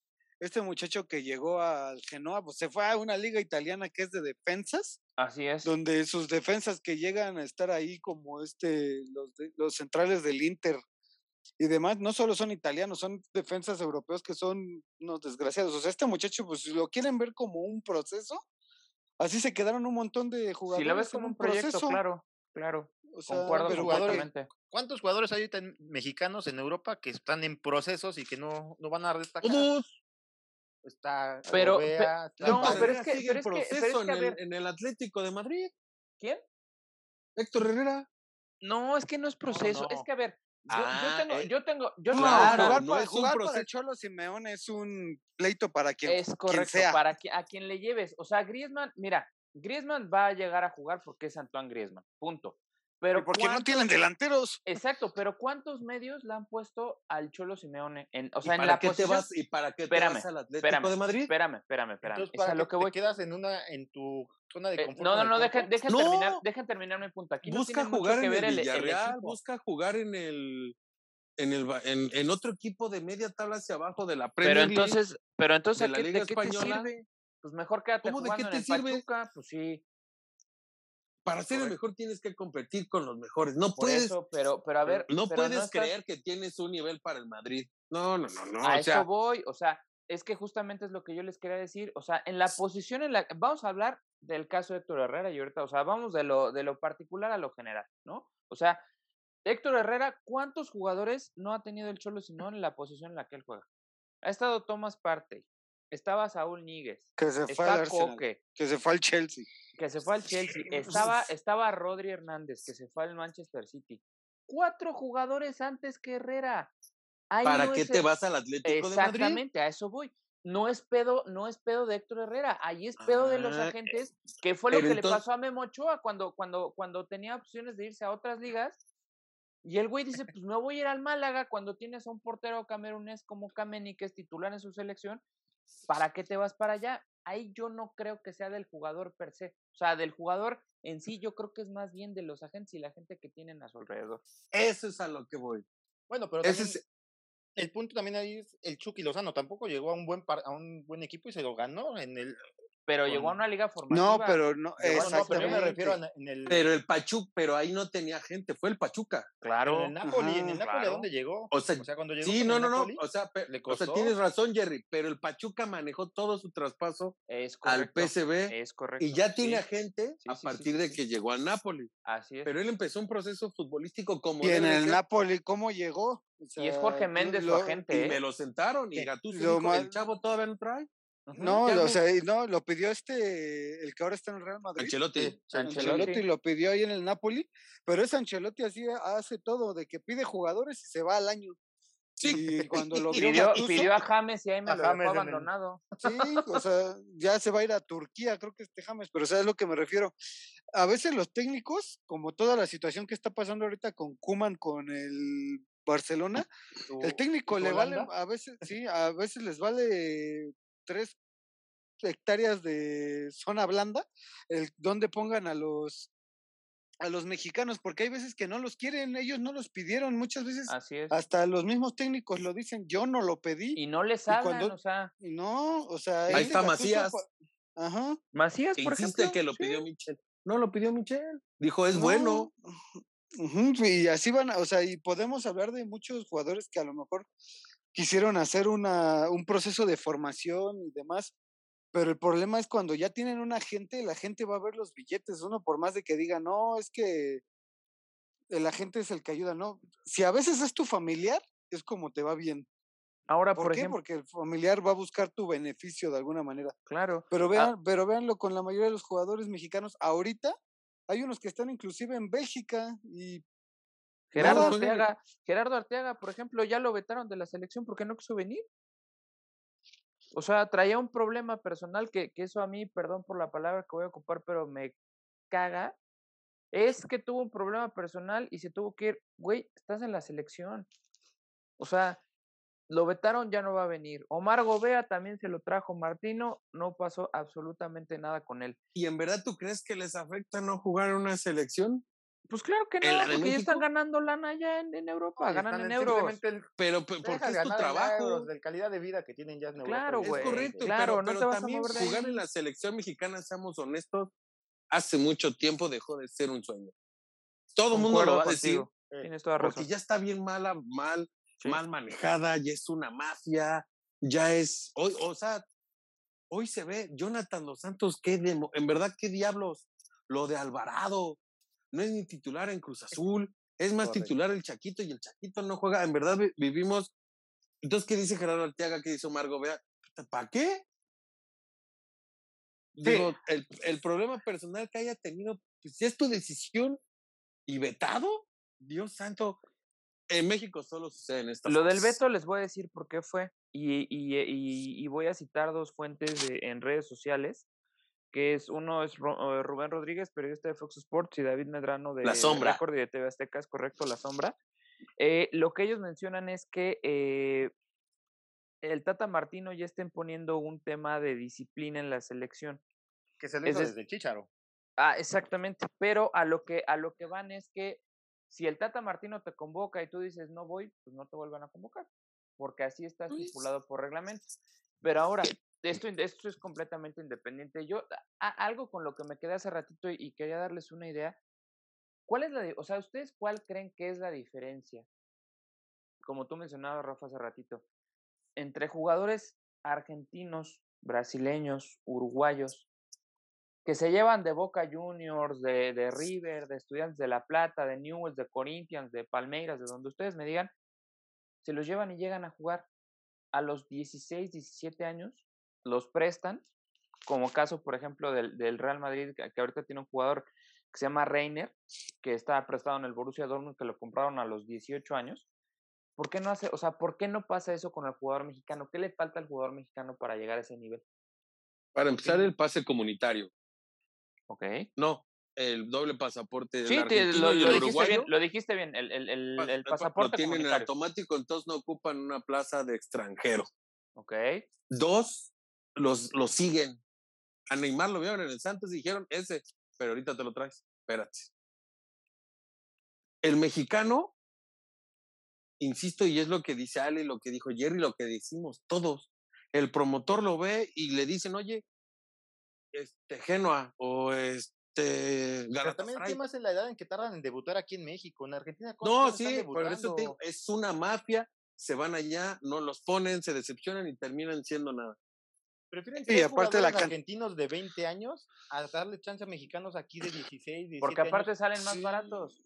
este muchacho que llegó al Genoa, pues se fue a una liga italiana que es de defensas, Así es. donde sus defensas que llegan a estar ahí como este los de- los centrales del Inter y demás, no solo son italianos, son defensas europeos que son unos desgraciados. O sea, este muchacho pues si lo quieren ver como un proceso, así se quedaron un montón de jugadores Si lo ves como un un proyecto, proceso. claro, claro. O sea, Concuerdo pero jugadores- completamente. ¿Cuántos jugadores hay ahorita en- mexicanos en Europa que están en procesos y que no, no van a destacar? Todos. Está Pero- Gobea, está no, pero es que- sigue pero en es que- pero es que, a en, ver. el, en el Atlético de Madrid. ¿Quién? Héctor Herrera. No, es que no es proceso. Es no. que, a ver, yo, yo Ah, tengo, eh. yo tengo, yo No, tengo una- jugar, no para, jugar para el Cholo Simeone es un pleito para quien, Es quien correcto, sea. para que, a quien le lleves. O sea, Griezmann, mira, Griezmann va a llegar a jugar porque es Antoine Griezmann, punto. Pero porque no ¿cuántos- tienen delanteros. Exacto, pero ¿cuántos medios le han puesto al Cholo Simeone? En, o ¿Y sea, en la qué te posición... vas y para qué te Espérame, vas al Atlético espérame, de Madrid? Espérame, espérame, espérame. Entonces, es para a que lo que voy. te quedas en una en tu zona de Eh, confort. no, no, no, dejen No. terminar, dejen terminar mi punto. Aquí no busca mucho jugar que en ver el Villarreal, busca jugar en el en el en, en otro equipo de media tabla hacia abajo de la Premier Pero entonces, pero entonces, de ¿a la qué, Liga de qué te Española. sirve? Pues mejor quédate ¿Cómo de qué te en el sirve? Pachuca, pues sí, para ser el mejor tienes que competir con los mejores. No por puedes eso, pero, pero a ver, no puedes creer que tienes un nivel para el Madrid. No, no, no, no, a o eso sea, voy, o sea, es que justamente es lo que yo les quería decir, o sea, en la posición en la vamos a hablar del caso de Héctor Herrera y ahorita, o sea, vamos de lo de lo particular a lo general, ¿no? O sea, Héctor Herrera, ¿cuántos jugadores no ha tenido el Cholo Simón en la posición en la que él juega? Ha estado Tomás Partey, estaba Saúl Níguez, Que se fue al Coque, que se fue al Chelsea. que se fue al Chelsea, estaba, estaba Rodri Hernández, que se fue al Manchester City. Cuatro jugadores antes que Herrera. Ahí ¿para no qué te el- vas al Atlético de Madrid? Exactamente, a eso voy. No es pedo, no es pedo de Héctor Herrera, ahí es pedo de los Ah, agentes, que fue lo que le pasó a Memo Ochoa cuando, cuando, cuando tenía opciones de irse a otras ligas. Y el güey dice, pues me voy a ir al Málaga cuando tienes a un portero camerunés como Kameni, que es titular en su selección. ¿Para qué te vas para allá? Ahí yo no creo que sea del jugador per se. O sea, del jugador en sí, yo creo que es más bien de los agentes y la gente que tienen a su alrededor. Eso es a lo que voy. Bueno, pero Ese también es- el punto también ahí es el Chucky Lozano tampoco llegó a un buen par- a un buen equipo y se lo ganó en el Pero llegó a una liga formativa. No, pero no, no, pero yo me exactamente. refiero a- en el Pero el Pachuca, pero ahí no tenía gente, fue el Pachuca. Claro. en el Napoli, en el Ajá, Napoli ¿a claro. dónde llegó? O sea, cuando llegó Sí, no, no, no. O sea, o sea, tienes razón, Jerry, pero el Pachuca manejó todo su traspaso Es al. PSV Es correcto. y ya tiene sí, gente Sí, a sí, partir sí, de sí. que llegó al Napoli. Así es. Pero él empezó un proceso futbolístico como Y en el ser, Napoli, ¿cómo llegó? O Y es sea, Jorge lo- Méndez su agente. y ¿eh? me lo sentaron y Sí. Gattuso dijo, el chavo todavía no trae. No, o sea, y no, lo pidió este, el que ahora está en el Real Madrid. Ancelotti. Ancelotti. Ancelotti lo pidió ahí en el Napoli, pero es Ancelotti así hace todo, de que pide jugadores y se va al año. Sí. Y cuando lo vio Pidió, Gattuso, pidió a James y ahí me A lo James dejó abandonado. sí, o sea, ya se va a ir a Turquía, creo que este James, pero ¿sabes lo que me refiero? A veces los técnicos, como toda la situación que está pasando ahorita con Kuman con el Barcelona, el ¿Tu- técnico le vale, a veces, sí, a veces les vale tres hectáreas de zona blanda, el donde pongan a los a los mexicanos, porque hay veces que no los quieren, ellos no los pidieron, muchas veces Así es. hasta los mismos técnicos lo dicen, yo no lo pedí, Y no les y hablan, cuando- o sea. no, o sea, Ahí está Macías. Ajá. Macías, Que por insiste ejemplo. que lo sí. pidió Michel. No lo pidió Michel. Dijo, es No, bueno. Y así van, a- o sea, y podemos hablar de muchos jugadores que a lo mejor quisieron hacer una, un proceso de formación y demás, pero el problema es cuando ya tienen un agente, la gente va a ver los billetes, uno por más de que diga, no, es que el agente es el que ayuda, ¿no? Si a veces es tu familiar, es como te va bien. Ahora, ¿Por, por, qué? ejemplo, Porque el familiar va a buscar tu beneficio de alguna manera. claro. Pero Ah. vean, pero véanlo con la mayoría de los jugadores mexicanos. Ahorita hay unos que están inclusive en Bélgica y Gerardo Arteaga, Gerardo Arteaga, por ejemplo, ya lo vetaron de la selección porque no quiso venir. O sea, traía un problema personal que, que eso a mí, perdón por la palabra que voy a ocupar, pero me caga. Es que tuvo un problema personal y se tuvo que ir, güey, estás en la selección. O sea, lo vetaron, ya no va a venir. Omar Gobea también se lo trajo Martino, no pasó absolutamente nada con él. ¿Y en verdad tú crees que les afecta no jugar en una selección? Pues claro que no, ¿En la de porque ya están ganando lana allá en, en Europa, No, ganan en euros. el- Pero porque es tu trabajo. euros, de calidad de vida que tienen ya en Europa. Claro, Es güey, correcto, claro, pero, no pero te vas a también mover jugar en la selección mexicana, seamos honestos, hace mucho tiempo dejó de ser un sueño. Todo el mundo lo va a decir, Eh, Tienes toda porque ya está bien mala, mal, Sí. mal manejada, ya es una mafia, ya es, hoy, o sea, hoy se ve Jonathan Dos Santos, qué demo- en verdad, qué diablos, lo de Alvarado, no es ni titular en Cruz Azul, es más Correcto. titular el Chaquito y el Chaquito no juega, en verdad vi- vivimos, entonces, ¿qué dice Gerardo Arteaga? ¿Qué dice Margo? Vea, ¿para qué? Digo, el, el problema personal que haya tenido, pues si es tu decisión y vetado, Dios santo, en México solo sucede en estas Lo del veto les voy a decir por qué fue. Y, y, y- y voy a citar dos fuentes de- en redes sociales, que es uno es eh, Rubén Rodríguez, periodista de Fox Sports, y David Medrano de La Sombra. Record y de TV Azteca, es correcto, La Sombra. Eh, lo que ellos mencionan es que eh, el Tata Martino ya estén poniendo un tema de disciplina en la selección. Que se lo Es hizo desde Chicharo. Ah, exactamente. Pero a lo que a lo que van es que si el Tata Martino te convoca y tú dices no voy, pues no te vuelvan a convocar, porque así está Pues estipulado por reglamento. Pero ahora esto esto es completamente independiente. Yo algo con lo que me quedé hace ratito y, quería darles una idea. ¿Cuál es la, o sea, ustedes cuál creen que es la diferencia? Como tú mencionabas, Rafa, hace ratito, entre jugadores argentinos, brasileños, uruguayos, que se llevan de Boca Juniors, de, de River, de Estudiantes de La Plata, de Newell's, de Corinthians, de Palmeiras, de donde ustedes me digan, se los llevan y llegan a jugar a los 16, 17 años, los prestan, como caso, por ejemplo, del, del Real Madrid, que, que ahorita tiene un jugador que se llama Reiner, que está prestado en el Borussia Dortmund, que lo compraron a los 18 años. ¿Por qué no hace, o sea, por qué no pasa eso con el jugador mexicano? ¿Qué le falta al jugador mexicano para llegar a ese nivel? Para empezar, el pase comunitario. Ok. No, el doble pasaporte del Sí, te- lo, y lo el dijiste bien, lo dijiste bien, el, el, el, el pa- pasaporte lo tienen en comunitario. automático, entonces no ocupan una plaza de extranjero. Ok, Dos, los, los siguen. A Neymar lo vieron en el Santos y dijeron, ese, pero ahorita te lo traes. Espérate. El mexicano, insisto, y es lo que dice Ale, lo que dijo Jerry, lo que decimos todos. El promotor lo ve y le dicen, oye, este Genoa o este Pero también el tema es en la edad en que tardan en debutar aquí en México. En Argentina, No, ¿cuántos años sí, por eso te digo, es una mafia, se van allá, no los ponen, se decepcionan y terminan siendo nada. Prefieren Sí, aparte la can- argentinos de 20 años a darle chance a mexicanos aquí de 16, 17 porque aparte años. salen más Sí. baratos.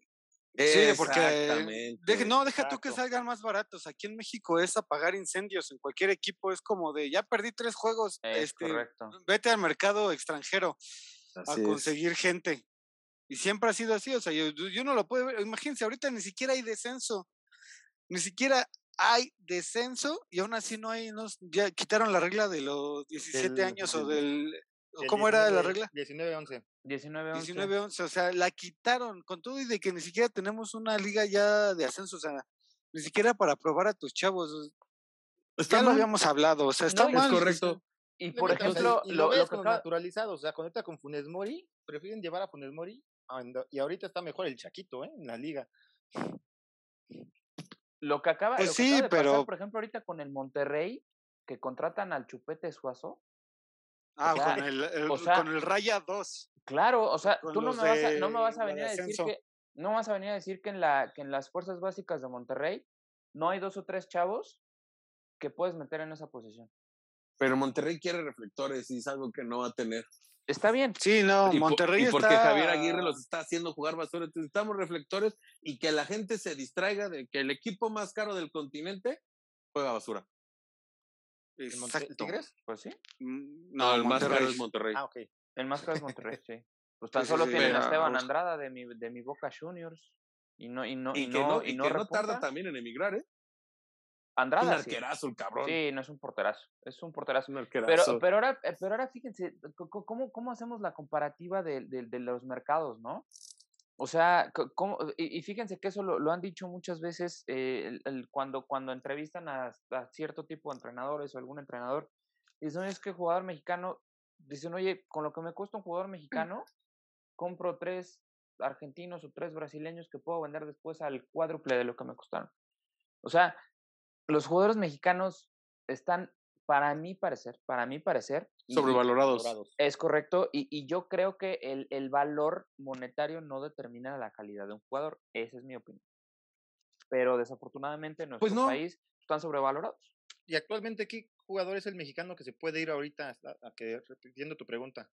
Sí, porque Exactamente. deje- no, deja tú que exacto. salgan más baratos. Aquí en México es apagar incendios. En cualquier equipo es como de ya perdí tres juegos. Es este, correcto. vete al mercado extranjero a Así es. conseguir gente. Y siempre ha sido así. O sea, yo, yo no lo puedo ver. Imagínense, ahorita ni siquiera hay descenso. Ni siquiera hay descenso y aún así no hay. No, ya quitaron la regla de los 17 Del- años o del- del. o Del ¿Cómo era la 19 regla? 19-11. 19 11. 19-11, o sea, la quitaron con todo y de que ni siquiera tenemos una liga ya de ascenso, o sea, ni siquiera para probar a tus chavos. Está ya lo mal. habíamos hablado, o sea, está No, y- Es mal. correcto. Y por ejemplo, y lo, lo, lo que naturalizados, o sea, conecta con Funes Mori, prefieren llevar a Funes Mori y ahorita está mejor el Chaquito, ¿eh? En la liga. Lo que acaba, Pues lo que sí, acaba de pasar, por ejemplo, ahorita con el Monterrey, que contratan al Chupete Suazo. Ah, sea, con, el, el- o sea- con el Raya 2. Claro, o sea, tú no me, vas a, no me vas a venir a decir que no vas a venir a decir que en la que en las fuerzas básicas de Monterrey no hay dos o tres chavos que puedes meter en esa posición. Pero Monterrey quiere reflectores y es algo que no va a tener. Está bien. Sí, no, y, Monterrey y porque está... Javier Aguirre los está haciendo jugar basura. Entonces, Necesitamos reflectores y que la gente se distraiga de que el equipo más caro del continente juega basura. ¿El, Monte- el Exacto. Tigres? Pues sí. Mm, No, el más caro es Monterrey. Ah, ok. El más caro es Monterrey, sí. Pues tan Sí, solo sí, tienen a Esteban Andrada de mi, de mi Boca Juniors. Y no, y no, y, y que no, no, y y no que no tarda también en emigrar, ¿eh? Es un Andrada sí. arquerazo el cabrón. Sí, no es un porterazo. Es un porterazo. Un Pero, arquerazo. pero ahora, eh, pero ahora fíjense, ¿cómo, cómo hacemos la comparativa de, de- de los mercados, no? O sea, ¿cómo? Y, fíjense que eso lo, han dicho muchas veces eh, cuando, cuando entrevistan a, cierto tipo de entrenadores o algún entrenador. Dicen, es que jugador mexicano, dicen, oye, con lo que me cuesta un jugador mexicano, compro tres argentinos o tres brasileños que puedo vender después al cuádruple de lo que me costaron. O sea, los jugadores mexicanos están, para mi parecer, para mi parecer, sobrevalorados. Es correcto, y, yo creo que el, el, valor monetario no determina la calidad de un jugador, esa es mi opinión. Pero desafortunadamente en pues nuestro país están sobrevalorados. Y actualmente, ¿qué jugador es el mexicano que se puede ir ahorita, a, que, repitiendo tu pregunta?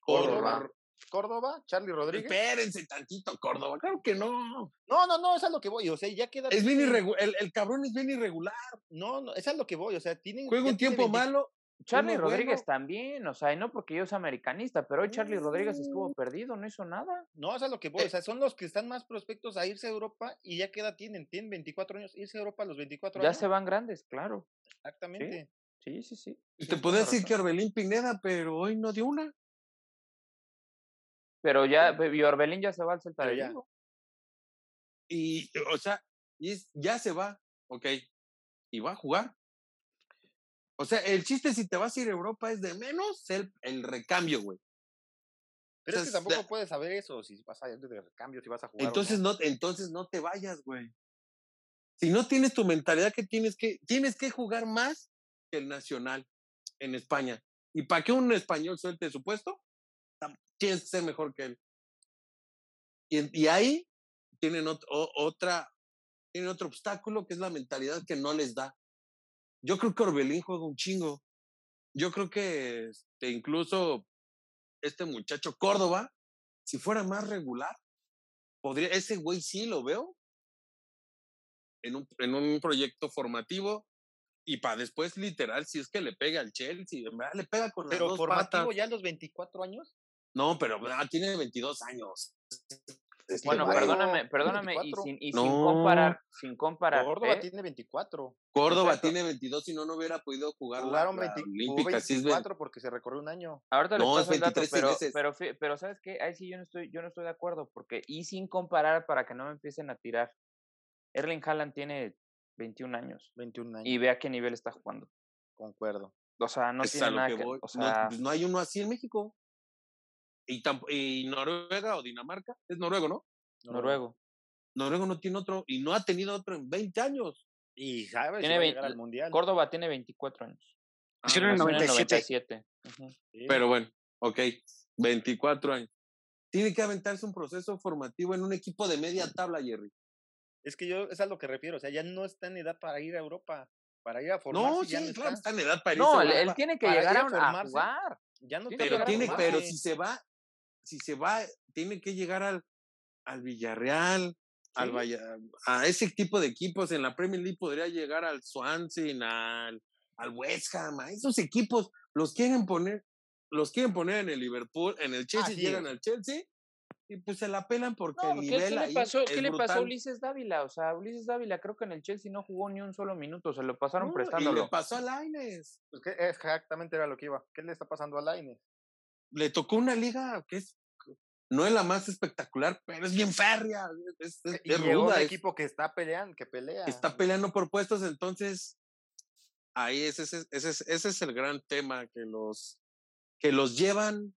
Córdoba. Córdoba, Charlie Rodríguez. Espérense tantito, Córdoba, claro que no. No, no, no, es a lo que voy, o sea, ya queda. Es bien irregular, el, cabrón es bien irregular. No, no, es a lo que voy, o sea, tienen. Juega un tiempo malo. Charlie Rodríguez también, o sea, y no porque yo sea americanista, pero hoy Charlie Rodríguez estuvo perdido, no hizo nada. No, es a lo que voy, o sea, son los que están más prospectos a irse a Europa y ya queda tienen, tienen 24 años, irse a Europa a los 24 años. Ya se van grandes, claro. Exactamente. Sí, sí, sí. te puedo decir que Orbelín Pineda, pero hoy no dio una. Pero ya, y Orbelín ya se va al Celta de Vigo. Y, o sea, y ya se va, ok, y va a jugar. O sea, el chiste si te vas a ir a Europa es de menos el, el recambio, güey. Pero es que tampoco puedes saber eso, si vas a ir de recambio, si vas a jugar. Entonces no. entonces no te vayas, güey. Si no tienes tu mentalidad que tienes que, tienes que jugar más que el nacional en España. ¿Y para qué un español suelte su puesto? Tienes que ser mejor que él. Y, y ahí tienen otra, tienen otro obstáculo que es la mentalidad que no les da. Yo creo que Orbelín juega un chingo. Yo creo que este, incluso este muchacho Córdoba, si fuera más regular, podría, ese güey sí lo veo en un, en un proyecto formativo y para después literal, si es que le pega al Chelsea, le pega con las dos formativo ya a los 24 años. No, pero ah, tiene 22 años. bueno, perdóname, perdóname, y, sin, y sin, comparar, sin comparar. Córdoba ¿eh? tiene 24. Córdoba tiene 22, y no, no hubiera podido jugar Jugaron la, 24 porque se recorrió un año. Ahorita no, les paso el dato, pero, pero, pero, ¿sabes qué? Ahí sí yo no estoy, yo no estoy de acuerdo, porque, y sin comparar para que no me empiecen a tirar, Erling Haaland tiene 21 años. 21 años. Y ve a qué nivel está jugando. Concuerdo. O sea, no tiene nada que, o sea, no, no hay uno así en México. Y, Noruega o Dinamarca, es noruego, ¿no? Noruego. Noruego no tiene otro y no ha tenido otro en 20 años. Y sabe tiene si al mundial. Córdoba tiene 24 años. Ah, Hicieron en 97. Pero bueno, ok, 24 años. Tiene que aventarse un proceso formativo en un equipo de media tabla, Jerry. Es que yo, es a lo que refiero, o sea, ya no está en edad para ir a Europa, para ir a formarse. No, sí, claro, está. en edad para ir No, él, tiene que llegar a, a, jugar. Ya no pero tiene, pero si se va, si se va, tiene que llegar al, al Villarreal, al a ese tipo de equipos. En la Premier League podría llegar al Swansea, al, al West Ham. A esos equipos los quieren poner, los quieren poner en el Liverpool, en el Chelsea, llegan al Chelsea y pues se la pelan porque el nivel ¿qué, le pasó, ¿qué le pasó a Ulises Dávila? O sea, Ulises Dávila creo que en el Chelsea no jugó ni un solo minuto, se lo pasaron prestándolo. Y le pasó a Laines. Pues que exactamente era lo que iba. ¿Qué le está pasando a Laines? Le tocó una liga que es no es la más espectacular, pero es bien férrea. Es, es, y un equipo que está peleando, que pelea. Está peleando por puestos, entonces ahí ese, ese, ese, ese es el gran tema que los que los llevan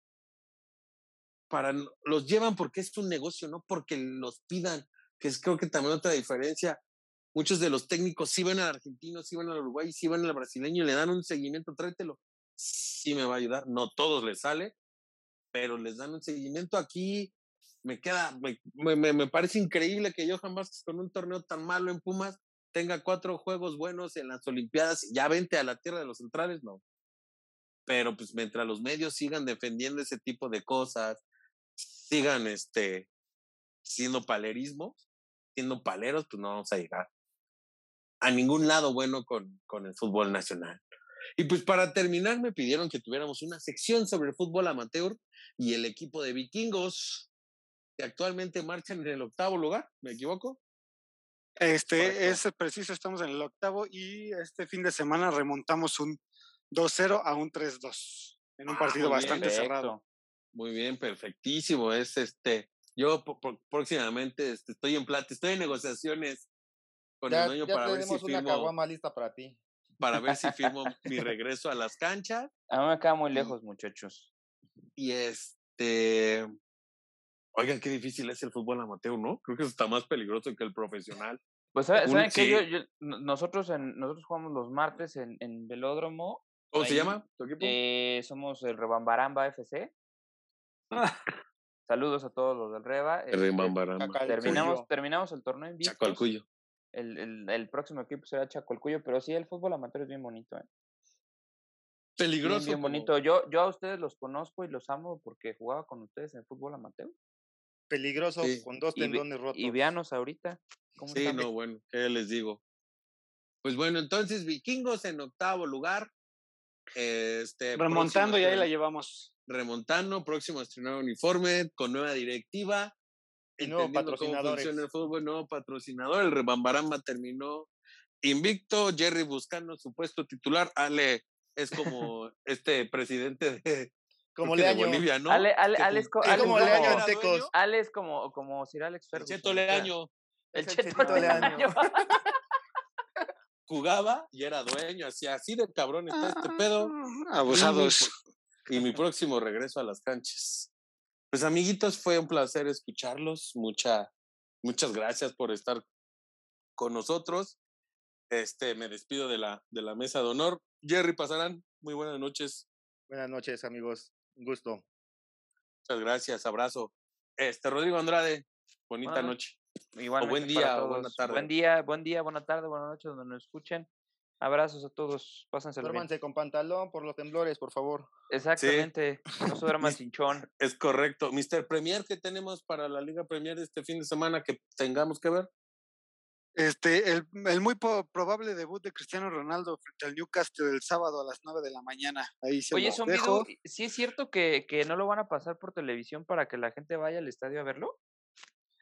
para los llevan porque es un negocio, no porque los pidan, que es creo que también otra diferencia. Muchos de los técnicos sí van al argentino, sí van al uruguay, sí van al brasileño y le dan un seguimiento, tráetelo. Sí me va a ayudar. No todos les sale, pero les dan un seguimiento aquí. Me queda, me, me, me parece increíble que Johan Vázquez con un torneo tan malo en Pumas tenga cuatro juegos buenos en las Olimpiadas, ya vente a la tierra de los centrales, no. Pero pues mientras los medios sigan defendiendo ese tipo de cosas, sigan este, siendo palerismo, siendo paleros, pues no vamos a llegar a ningún lado bueno con, con el fútbol nacional. Y pues para terminar me pidieron que tuviéramos una sección sobre el fútbol amateur y el equipo de vikingos que actualmente marchan en el octavo lugar, ¿me equivoco? Este es preciso, estamos en el octavo y este fin de semana remontamos un 2-0 a un 3-2 en un ah, partido bastante cerrado. Muy bien, perfectísimo. Es este Yo próximamente este, estoy en plata, estoy en negociaciones con ya, el dueño ya para ver si tenemos una firmo, caguama lista para ti. Para ver si firmo mi regreso a las canchas. A mí me queda muy lejos, muchachos. Y este, oigan, qué difícil es el fútbol amateur, ¿no? Creo que está más peligroso que el profesional. Pues, ¿saben, ¿saben qué? sí. Yo, yo- n- nosotros, en, nosotros jugamos los martes en, en Velódromo. ¿Cómo se llama tu equipo? Eh, somos el Rebambaramba FC. Saludos a todos los del Reba. El este, Rebambaramba. Terminamos, terminamos el torneo en Chaco al cuyo. El, el, el próximo equipo será Chacolcuyo, pero sí, el fútbol amateur es bien bonito, ¿eh? Peligroso. bien bonito. Yo, yo a ustedes los conozco y los amo porque jugaba con ustedes en el fútbol amateur. Peligroso, Sí. con dos Y, tendones rotos. y veanos ahorita. ¿Cómo Sí, están? no, bueno, ¿qué les digo? Pues bueno, entonces Vikingos en octavo lugar. Este, Remontando y ahí la llevamos. Remontando, próximo a estrenar uniforme, con nueva directiva. Entendiendo cómo funciona el fútbol, nuevo patrocinador. El Rebambaramba terminó invicto. Jerry buscando su puesto titular. Ale es como este presidente de, Como de. Bolivia, ¿no? Ale, Ale, Ale es Ale es como como- Leaño dueño, Ale es como, como Sir Alex El. Cheto Leaño El el Cheto Chetito Leaño. Leaño. jugaba y era dueño, así, así de cabrón está este pedo. Abusados. y mi próximo regreso a las canchas. Pues amiguitos, fue un placer escucharlos. Mucha, muchas gracias por estar con nosotros. Este, me despido de la, de la mesa de honor. Jerry Pasarán, muy buenas noches. Buenas noches, amigos. Un gusto. Muchas gracias, abrazo. Este, Rodrigo Andrade, bonita noche. Igualmente buen día o buena tarde. Buen día, buen día, buena tarde, buenas noches donde nos escuchen. Abrazos a todos, pásenselo bien. Duérmanse con pantalón por los temblores, por favor. Exactamente, no se duerman cinchón. Es correcto. Mr. Premier, ¿qué tenemos para la Liga Premier este fin de semana que tengamos que ver? Este, el, el muy probable debut de Cristiano Ronaldo frente al Newcastle el sábado a las 9 de la mañana. Ahí se Oye, los son dejo. video, ¿sí es cierto que, que no lo van a pasar por televisión para que la gente vaya al estadio a verlo?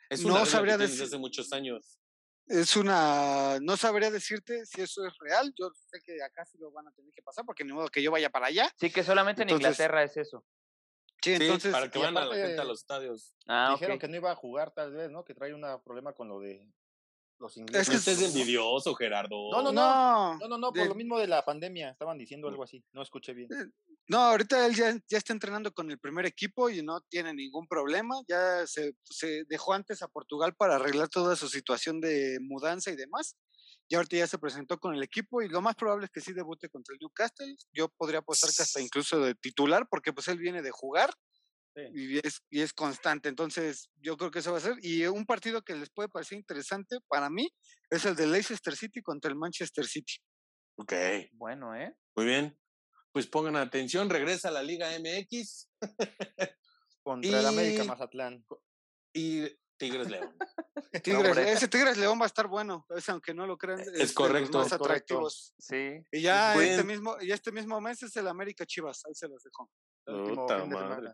Es No una que sabría desde decir- hace muchos años. Es una, no sabría decirte si eso es real. Yo sé que acá sí lo van a tener que pasar porque ni modo que yo vaya para allá. Sí, que solamente en Inglaterra es eso. Sí, Sí, entonces para que vayan a la aparte- gente a los estadios. Ah, Dijeron que no iba a jugar tal vez, ¿no? Que trae un problema con lo de los Es ingleses. que No estés es- envidioso, Gerardo. No, no, no, No, no, no, por de- lo mismo de la pandemia. Estaban diciendo algo así. No escuché bien. No, ahorita él ya, ya está entrenando con el primer equipo y no tiene ningún problema. Ya se, se dejó antes a Portugal para arreglar toda su situación de mudanza y demás. Y ahorita ya se presentó con el equipo y lo más probable es que sí debute contra el Newcastle. Yo podría apostar que hasta incluso de titular porque pues él viene de jugar Sí. y, es, y es constante. Entonces yo creo que eso va a ser. Y un partido que les puede parecer interesante para mí es el de Leicester City contra el Manchester City. Ok, Bueno, ¿eh? muy bien. Pues pongan atención, regresa a la Liga MX Contra el América Mazatlán. y Tigres León. Tigres, ese Tigres León va a estar bueno, es, aunque no lo crean. Es de los correcto, más es correcto. atractivos. Sí. Y ya Buen- este mismo, y este mismo mes es el América Chivas, ahí se los dejo. Puta madre.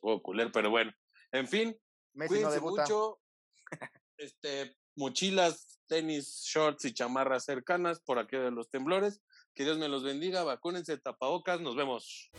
Juego culero, pero bueno. En fin, Messi cuídense mucho. Este, mochilas, tenis, shorts y chamarras cercanas por aquí de los temblores. Que Dios me los bendiga. Vacúnense, tapabocas. Nos vemos.